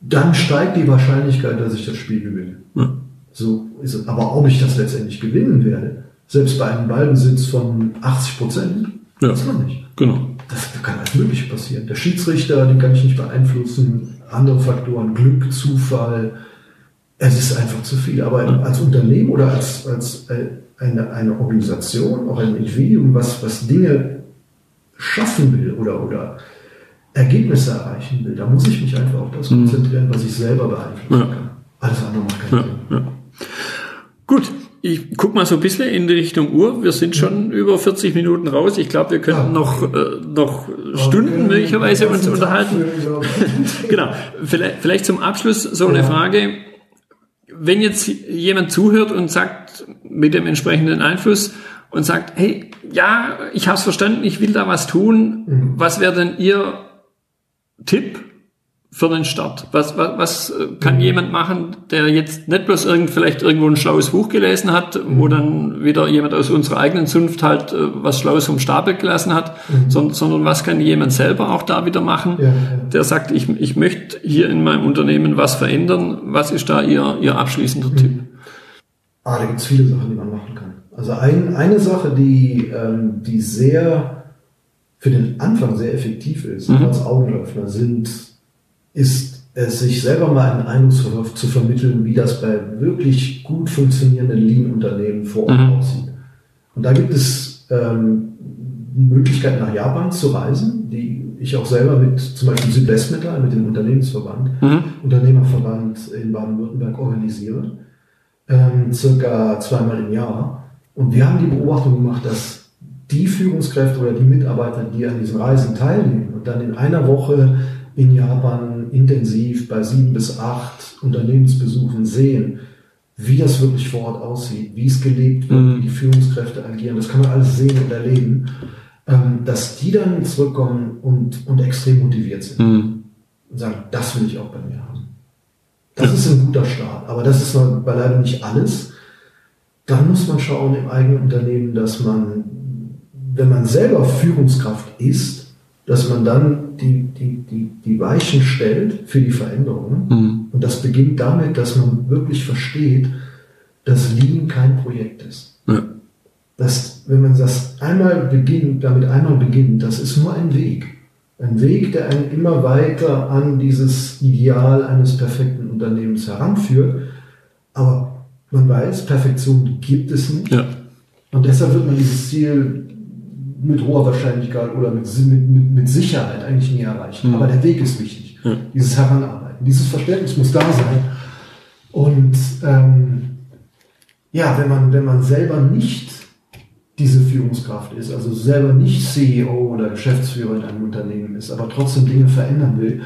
dann steigt die Wahrscheinlichkeit, dass ich das Spiel gewinne. Ja. So ist es. Aber ob ich das letztendlich gewinnen werde, selbst bei einem Ballbesitz von 80 Prozent, ja. weiß man nicht. Genau. Das kann alles Mögliche passieren. Der Schiedsrichter, den kann ich nicht beeinflussen. Andere Faktoren, Glück, Zufall. Es ist einfach zu viel. Aber als Unternehmen oder als, als äh, eine, eine Organisation, auch ein Individuum, was, was Dinge schaffen will oder, oder Ergebnisse erreichen will, da muss ich mich einfach auf das mhm. konzentrieren, was ich selber beeinflussen kann. Alles andere macht keinen Sinn. Gut, ich guck mal so ein bisschen in die Richtung Uhr. Wir sind schon über 40 Minuten raus. Ich glaube, wir könnten noch, äh, noch Stunden möglicherweise uns unterhalten. [laughs] genau. Vielleicht, vielleicht zum Abschluss so eine Frage wenn jetzt jemand zuhört und sagt, mit dem entsprechenden Einfluss und sagt, hey, ja, ich habe es verstanden, ich will da was tun, mhm. was wäre denn Ihr Tipp für den Start? Was, was, was kann mhm. jemand machen, der jetzt nicht bloß irgend, vielleicht irgendwo ein schlaues Buch gelesen hat, mhm. wo dann wieder jemand aus unserer eigenen Zunft halt äh, was Schlaues vom Stapel gelassen hat, mhm. sondern, sondern was kann jemand selber auch da wieder machen, ja, ja. der sagt, ich, ich möchte hier in meinem Unternehmen was verändern. Was ist da Ihr, Ihr abschließender mhm. Tipp? Ah, da gibt es viele Sachen, die man machen kann. Also ein, eine Sache, die, ähm, die sehr für den Anfang sehr effektiv ist, mhm. als Augenöffner, sind ist es sich selber mal einen Eindruck zu vermitteln, wie das bei wirklich gut funktionierenden Lean-Unternehmen vor Ort mhm. aussieht. Und da gibt es ähm, Möglichkeiten nach Japan zu reisen, die ich auch selber mit zum Beispiel Südwestmetall, mit dem Unternehmensverband, mhm. Unternehmerverband in Baden-Württemberg organisiere, ähm, circa zweimal im Jahr. Und wir haben die Beobachtung gemacht, dass die Führungskräfte oder die Mitarbeiter, die an diesen Reisen teilnehmen und dann in einer Woche in Japan intensiv bei sieben bis acht Unternehmensbesuchen sehen, wie das wirklich vor Ort aussieht, wie es gelebt wird, mhm. wie die Führungskräfte agieren, das kann man alles sehen und erleben, ähm, dass die dann zurückkommen und, und extrem motiviert sind mhm. und sagen, das will ich auch bei mir haben. Das ist ein guter Start, aber das ist beileibe nicht alles. Dann muss man schauen im eigenen Unternehmen, dass man, wenn man selber Führungskraft ist, dass man dann die, die, die, die Weichen stellt für die Veränderungen. Mhm. Und das beginnt damit, dass man wirklich versteht, dass Lean kein Projekt ist. Ja. Das, wenn man das einmal beginnt, damit einmal beginnt, das ist nur ein Weg. Ein Weg, der einen immer weiter an dieses Ideal eines perfekten Unternehmens heranführt. Aber man weiß, Perfektion gibt es nicht. Ja. Und deshalb wird man dieses Ziel mit hoher Wahrscheinlichkeit oder mit, mit, mit Sicherheit eigentlich nie erreichen. Mhm. Aber der Weg ist wichtig. Ja. Dieses Heranarbeiten, dieses Verständnis muss da sein. Und ähm, ja, wenn man, wenn man selber nicht diese Führungskraft ist, also selber nicht CEO oder Geschäftsführer in einem Unternehmen ist, aber trotzdem Dinge verändern will,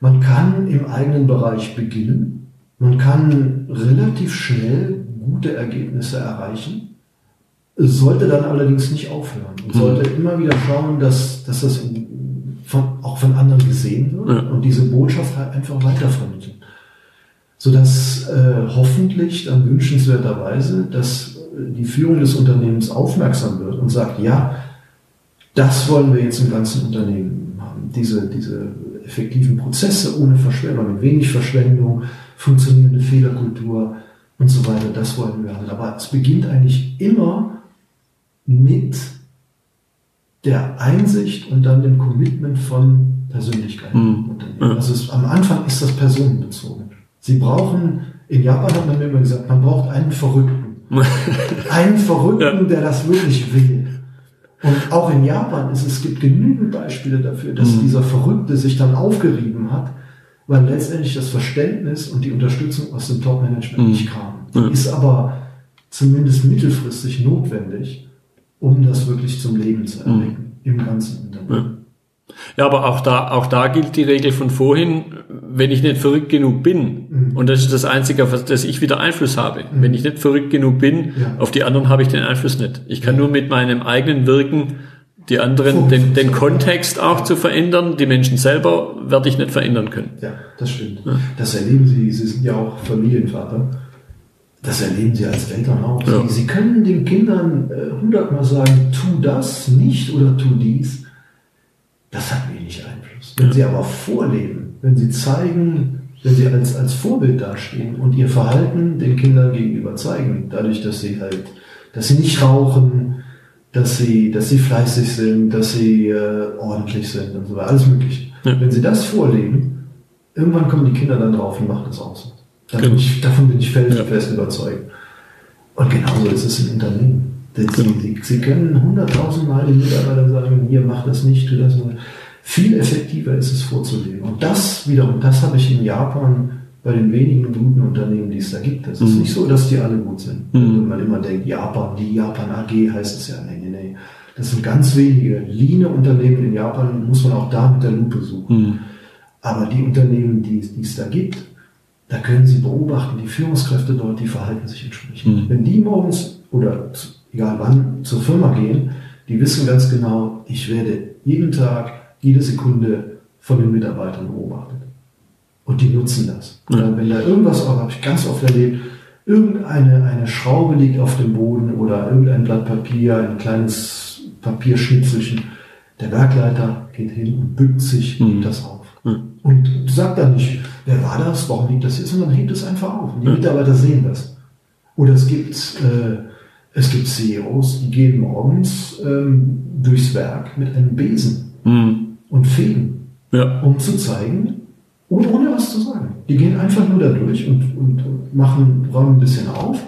man kann im eigenen Bereich beginnen, man kann relativ schnell gute Ergebnisse erreichen, sollte dann allerdings nicht aufhören und Mhm. sollte immer wieder schauen, dass, dass das von, auch von anderen gesehen wird Ja. und diese Botschaft halt einfach weitervermitteln. Sodass äh, hoffentlich dann wünschenswerterweise, dass äh, die Führung des Unternehmens aufmerksam wird und sagt, ja, das wollen wir jetzt im ganzen Unternehmen haben. Diese, diese effektiven Prozesse ohne Verschwendung, mit wenig Verschwendung, funktionierende Fehlerkultur und so weiter, das wollen wir haben. Aber es beginnt eigentlich immer mit der Einsicht und dann dem Commitment von Persönlichkeiten Mhm. Unternehmen. Ja. Also es, am Anfang ist das personenbezogen. Sie brauchen, in Japan hat man mir immer gesagt, man braucht einen Verrückten. [laughs] Einen Verrückten, der das wirklich will. Und auch in Japan ist es gibt genügend Beispiele dafür, dass Mhm. dieser Verrückte sich dann aufgerieben hat, weil letztendlich das Verständnis und die Unterstützung aus dem Top-Management Mhm. nicht kam. Ja. Ist aber zumindest mittelfristig notwendig, um das wirklich zum Leben zu erwecken im ganzen Unternehmen. Ja, aber auch da, auch da gilt die Regel von vorhin, wenn ich nicht verrückt genug bin, Mhm. und das ist das Einzige, auf das ich wieder Einfluss habe. Wenn ich nicht verrückt genug bin, Ja. auf die anderen habe ich den Einfluss nicht. Ich kann nur mit meinem eigenen Wirken die anderen, den, den Kontext auch zu verändern, die Menschen selber werde ich nicht verändern können. Ja, das stimmt. Das erleben Sie, Sie sind ja auch Familienvater. Das erleben Sie als Eltern auch. Ja. Sie, können den Kindern äh, hundertmal sagen, tu das nicht oder tu dies. Das hat wenig Einfluss. Wenn Sie aber vorleben, wenn Sie zeigen, wenn Sie als, als Vorbild dastehen und Ihr Verhalten den Kindern gegenüber zeigen, dadurch, dass Sie halt, dass Sie nicht rauchen, dass Sie, dass Sie fleißig sind, dass Sie äh, ordentlich sind und so weiter, alles Mögliche. Ja. Wenn Sie das vorleben, irgendwann kommen die Kinder dann drauf und machen das auch so. Da bin Genau. ich, davon bin ich felsenfest Ja. überzeugt. Und genauso ist es im Unternehmen. Sie, Genau. Sie, Sie können hunderttausend Mal den Mitarbeitern sagen, hier, mach das nicht, tu das nicht. Viel effektiver ist es vorzuleben. Und das wiederum, das habe ich in Japan bei den wenigen guten Unternehmen, die es da gibt. Es ist Mhm. nicht so, dass die alle gut sind. Mhm. Wenn man immer denkt, Japan, die Japan AG heißt es ja. Nee, nee, nee. Das sind ganz wenige. Leane Unternehmen in Japan muss man auch da mit der Lupe suchen. Hm. Aber die Unternehmen, die, die es da gibt, da können Sie beobachten, die Führungskräfte dort, die verhalten sich entsprechend. Mhm. Wenn die morgens oder egal wann zur Firma gehen, die wissen ganz genau, ich werde jeden Tag, jede Sekunde von den Mitarbeitern beobachtet. Und die nutzen das. Ja. Wenn da irgendwas, habe ich ganz oft erlebt, irgendeine eine Schraube liegt auf dem Boden oder irgendein Blatt Papier, ein kleines Papierschnitzelchen, der Werkleiter geht hin und bückt sich, Mhm. hebt das auf. Ja. Und sagt dann nicht, wer war das, warum liegt das hier, sondern hebt es einfach auf. Und die. Mitarbeiter sehen das. Oder es gibt, äh, es gibt CEOs, die gehen morgens ähm, durchs Werk mit einem Besen Hm. und fegen, Ja. um zu zeigen, ohne, ohne was zu sagen. Die gehen einfach nur da durch und, und, und machen, räumen ein bisschen auf,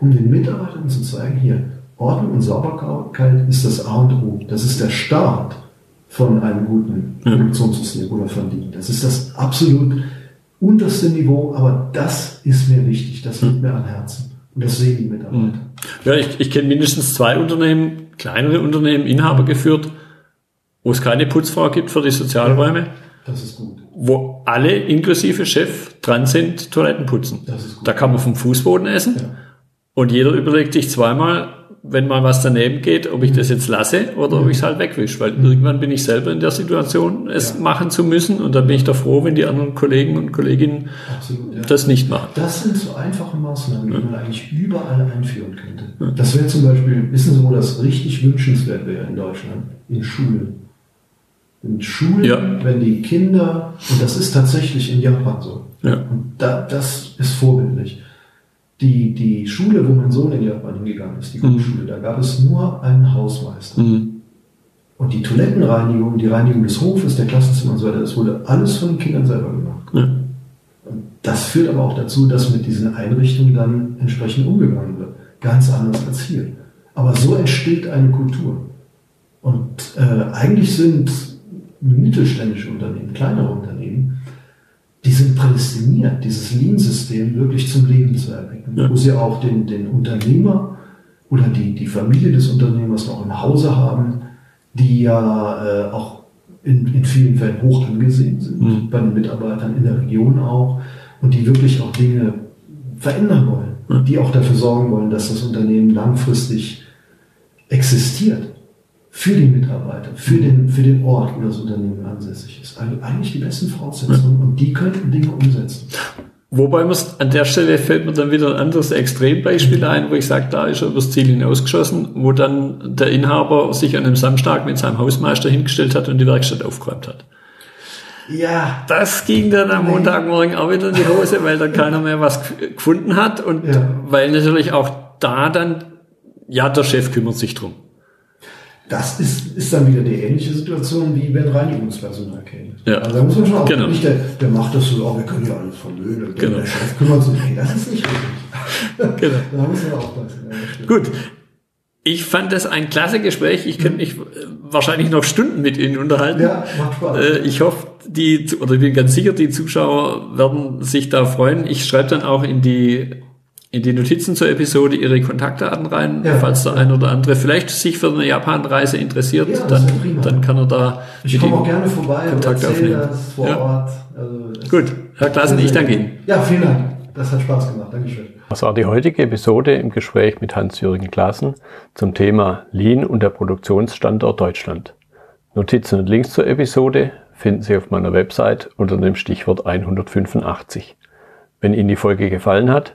um den Mitarbeitern zu zeigen, hier, Ordnung und Sauberkeit ist das A und O. Das ist der Start von einem guten. Produktionssystem oder von Lean. Das ist das absolut unterste Niveau, aber das ist mir wichtig, das liegt mir am Herzen. Und das sehen die Mitarbeiter. Ja, ich, ich kenne mindestens zwei Unternehmen, kleinere Unternehmen, Inhaber geführt, wo es keine Putzfrau gibt für die Sozialräume, Das ist gut. wo alle inklusive Chef dran sind, Toiletten putzen. Das ist gut. Da kann man vom Fußboden essen Ja. und jeder überlegt sich zweimal, wenn mal was daneben geht, ob ich das jetzt lasse oder ob ich es halt wegwische, weil irgendwann bin ich selber in der Situation, es Ja. machen zu müssen und dann bin ich da froh, wenn die anderen Kollegen und Kolleginnen Absolut, ja. das nicht machen. Das sind so einfache Maßnahmen, die man eigentlich überall einführen könnte. Das wäre zum Beispiel, wissen Sie, wo das richtig wünschenswert wäre in Deutschland? In Schulen. In Schulen, Ja. wenn die Kinder, und das ist tatsächlich in Japan so, Ja. und da, das ist vorbildlich, Die, die Schule, wo mein Sohn in Japan hingegangen ist, die Grundschule, da gab es nur einen Hausmeister. Mhm. Und die Toilettenreinigung, die Reinigung des Hofes, der Klassenzimmer und so weiter, das wurde alles von den Kindern selber gemacht. Ja. Und das führt aber auch dazu, dass mit diesen Einrichtungen dann entsprechend umgegangen wird. Ganz anders als hier. Aber so entsteht eine Kultur. Und äh, eigentlich sind mittelständische Unternehmen, kleinere Unternehmen, die sind prädestiniert, dieses Lean-System wirklich zum Leben zu erwecken. Ja. Wo sie auch den, den Unternehmer oder die, die Familie des Unternehmers noch im Hause haben, die ja äh, auch in, in vielen Fällen hoch angesehen sind, Mhm. bei den Mitarbeitern in der Region auch, und die wirklich auch Dinge verändern wollen, Ja. die auch dafür sorgen wollen, dass das Unternehmen langfristig existiert. Für die Mitarbeiter, für den, für den Ort, wo das Unternehmen ansässig ist. Also eigentlich die besten Voraussetzungen und die könnten Dinge umsetzen. Wobei man an der Stelle fällt mir dann wieder ein anderes Extrembeispiel ein, wo ich sage, da ist er übers Ziel hinausgeschossen, wo dann der Inhaber sich an einem Samstag mit seinem Hausmeister hingestellt hat und die Werkstatt aufgeräumt hat. Ja, Das ging dann am Montagmorgen auch wieder in die Hose, weil dann [laughs] keiner mehr was gefunden hat und Ja. weil natürlich auch da dann, ja, der Chef kümmert sich drum. Das ist, ist dann wieder die ähnliche Situation, wie wenn Reinigungspersonal käme. Ja. Also da muss man schon auch Genau. nicht, der, der macht das so, oh, wir können ja alles vermögen. Genau. Der Chef kümmert sich. Nee, das ist nicht richtig. Genau. [laughs] Da muss man aufpassen. Ja, das stimmt. Gut. Ich fand das ein klasse Gespräch. Ich könnte mich äh, wahrscheinlich noch Stunden mit Ihnen unterhalten. Ja, macht Spaß. Äh, Ich hoffe, die, oder ich bin ganz sicher, die Zuschauer werden sich da freuen. Ich schreibe dann auch in die, in die Notizen zur Episode Ihre Kontaktdaten rein, Ja. falls der ein oder andere vielleicht sich für eine Japanreise interessiert, Ja, dann, ja dann kann er da Ich komme auch gerne vorbei Kontakt und aufnehmen. das vor Ja. Ort. Also, Gut, Herr Klassen, ich danke Ihnen. Ja, vielen Dank. Das hat Spaß gemacht. Dankeschön. Das war die heutige Episode im Gespräch mit Hans-Jürgen Klassen zum Thema Lean und der Produktionsstandort Deutschland. Notizen und Links zur Episode finden Sie auf meiner Website unter dem Stichwort 185. Wenn Ihnen die Folge gefallen hat,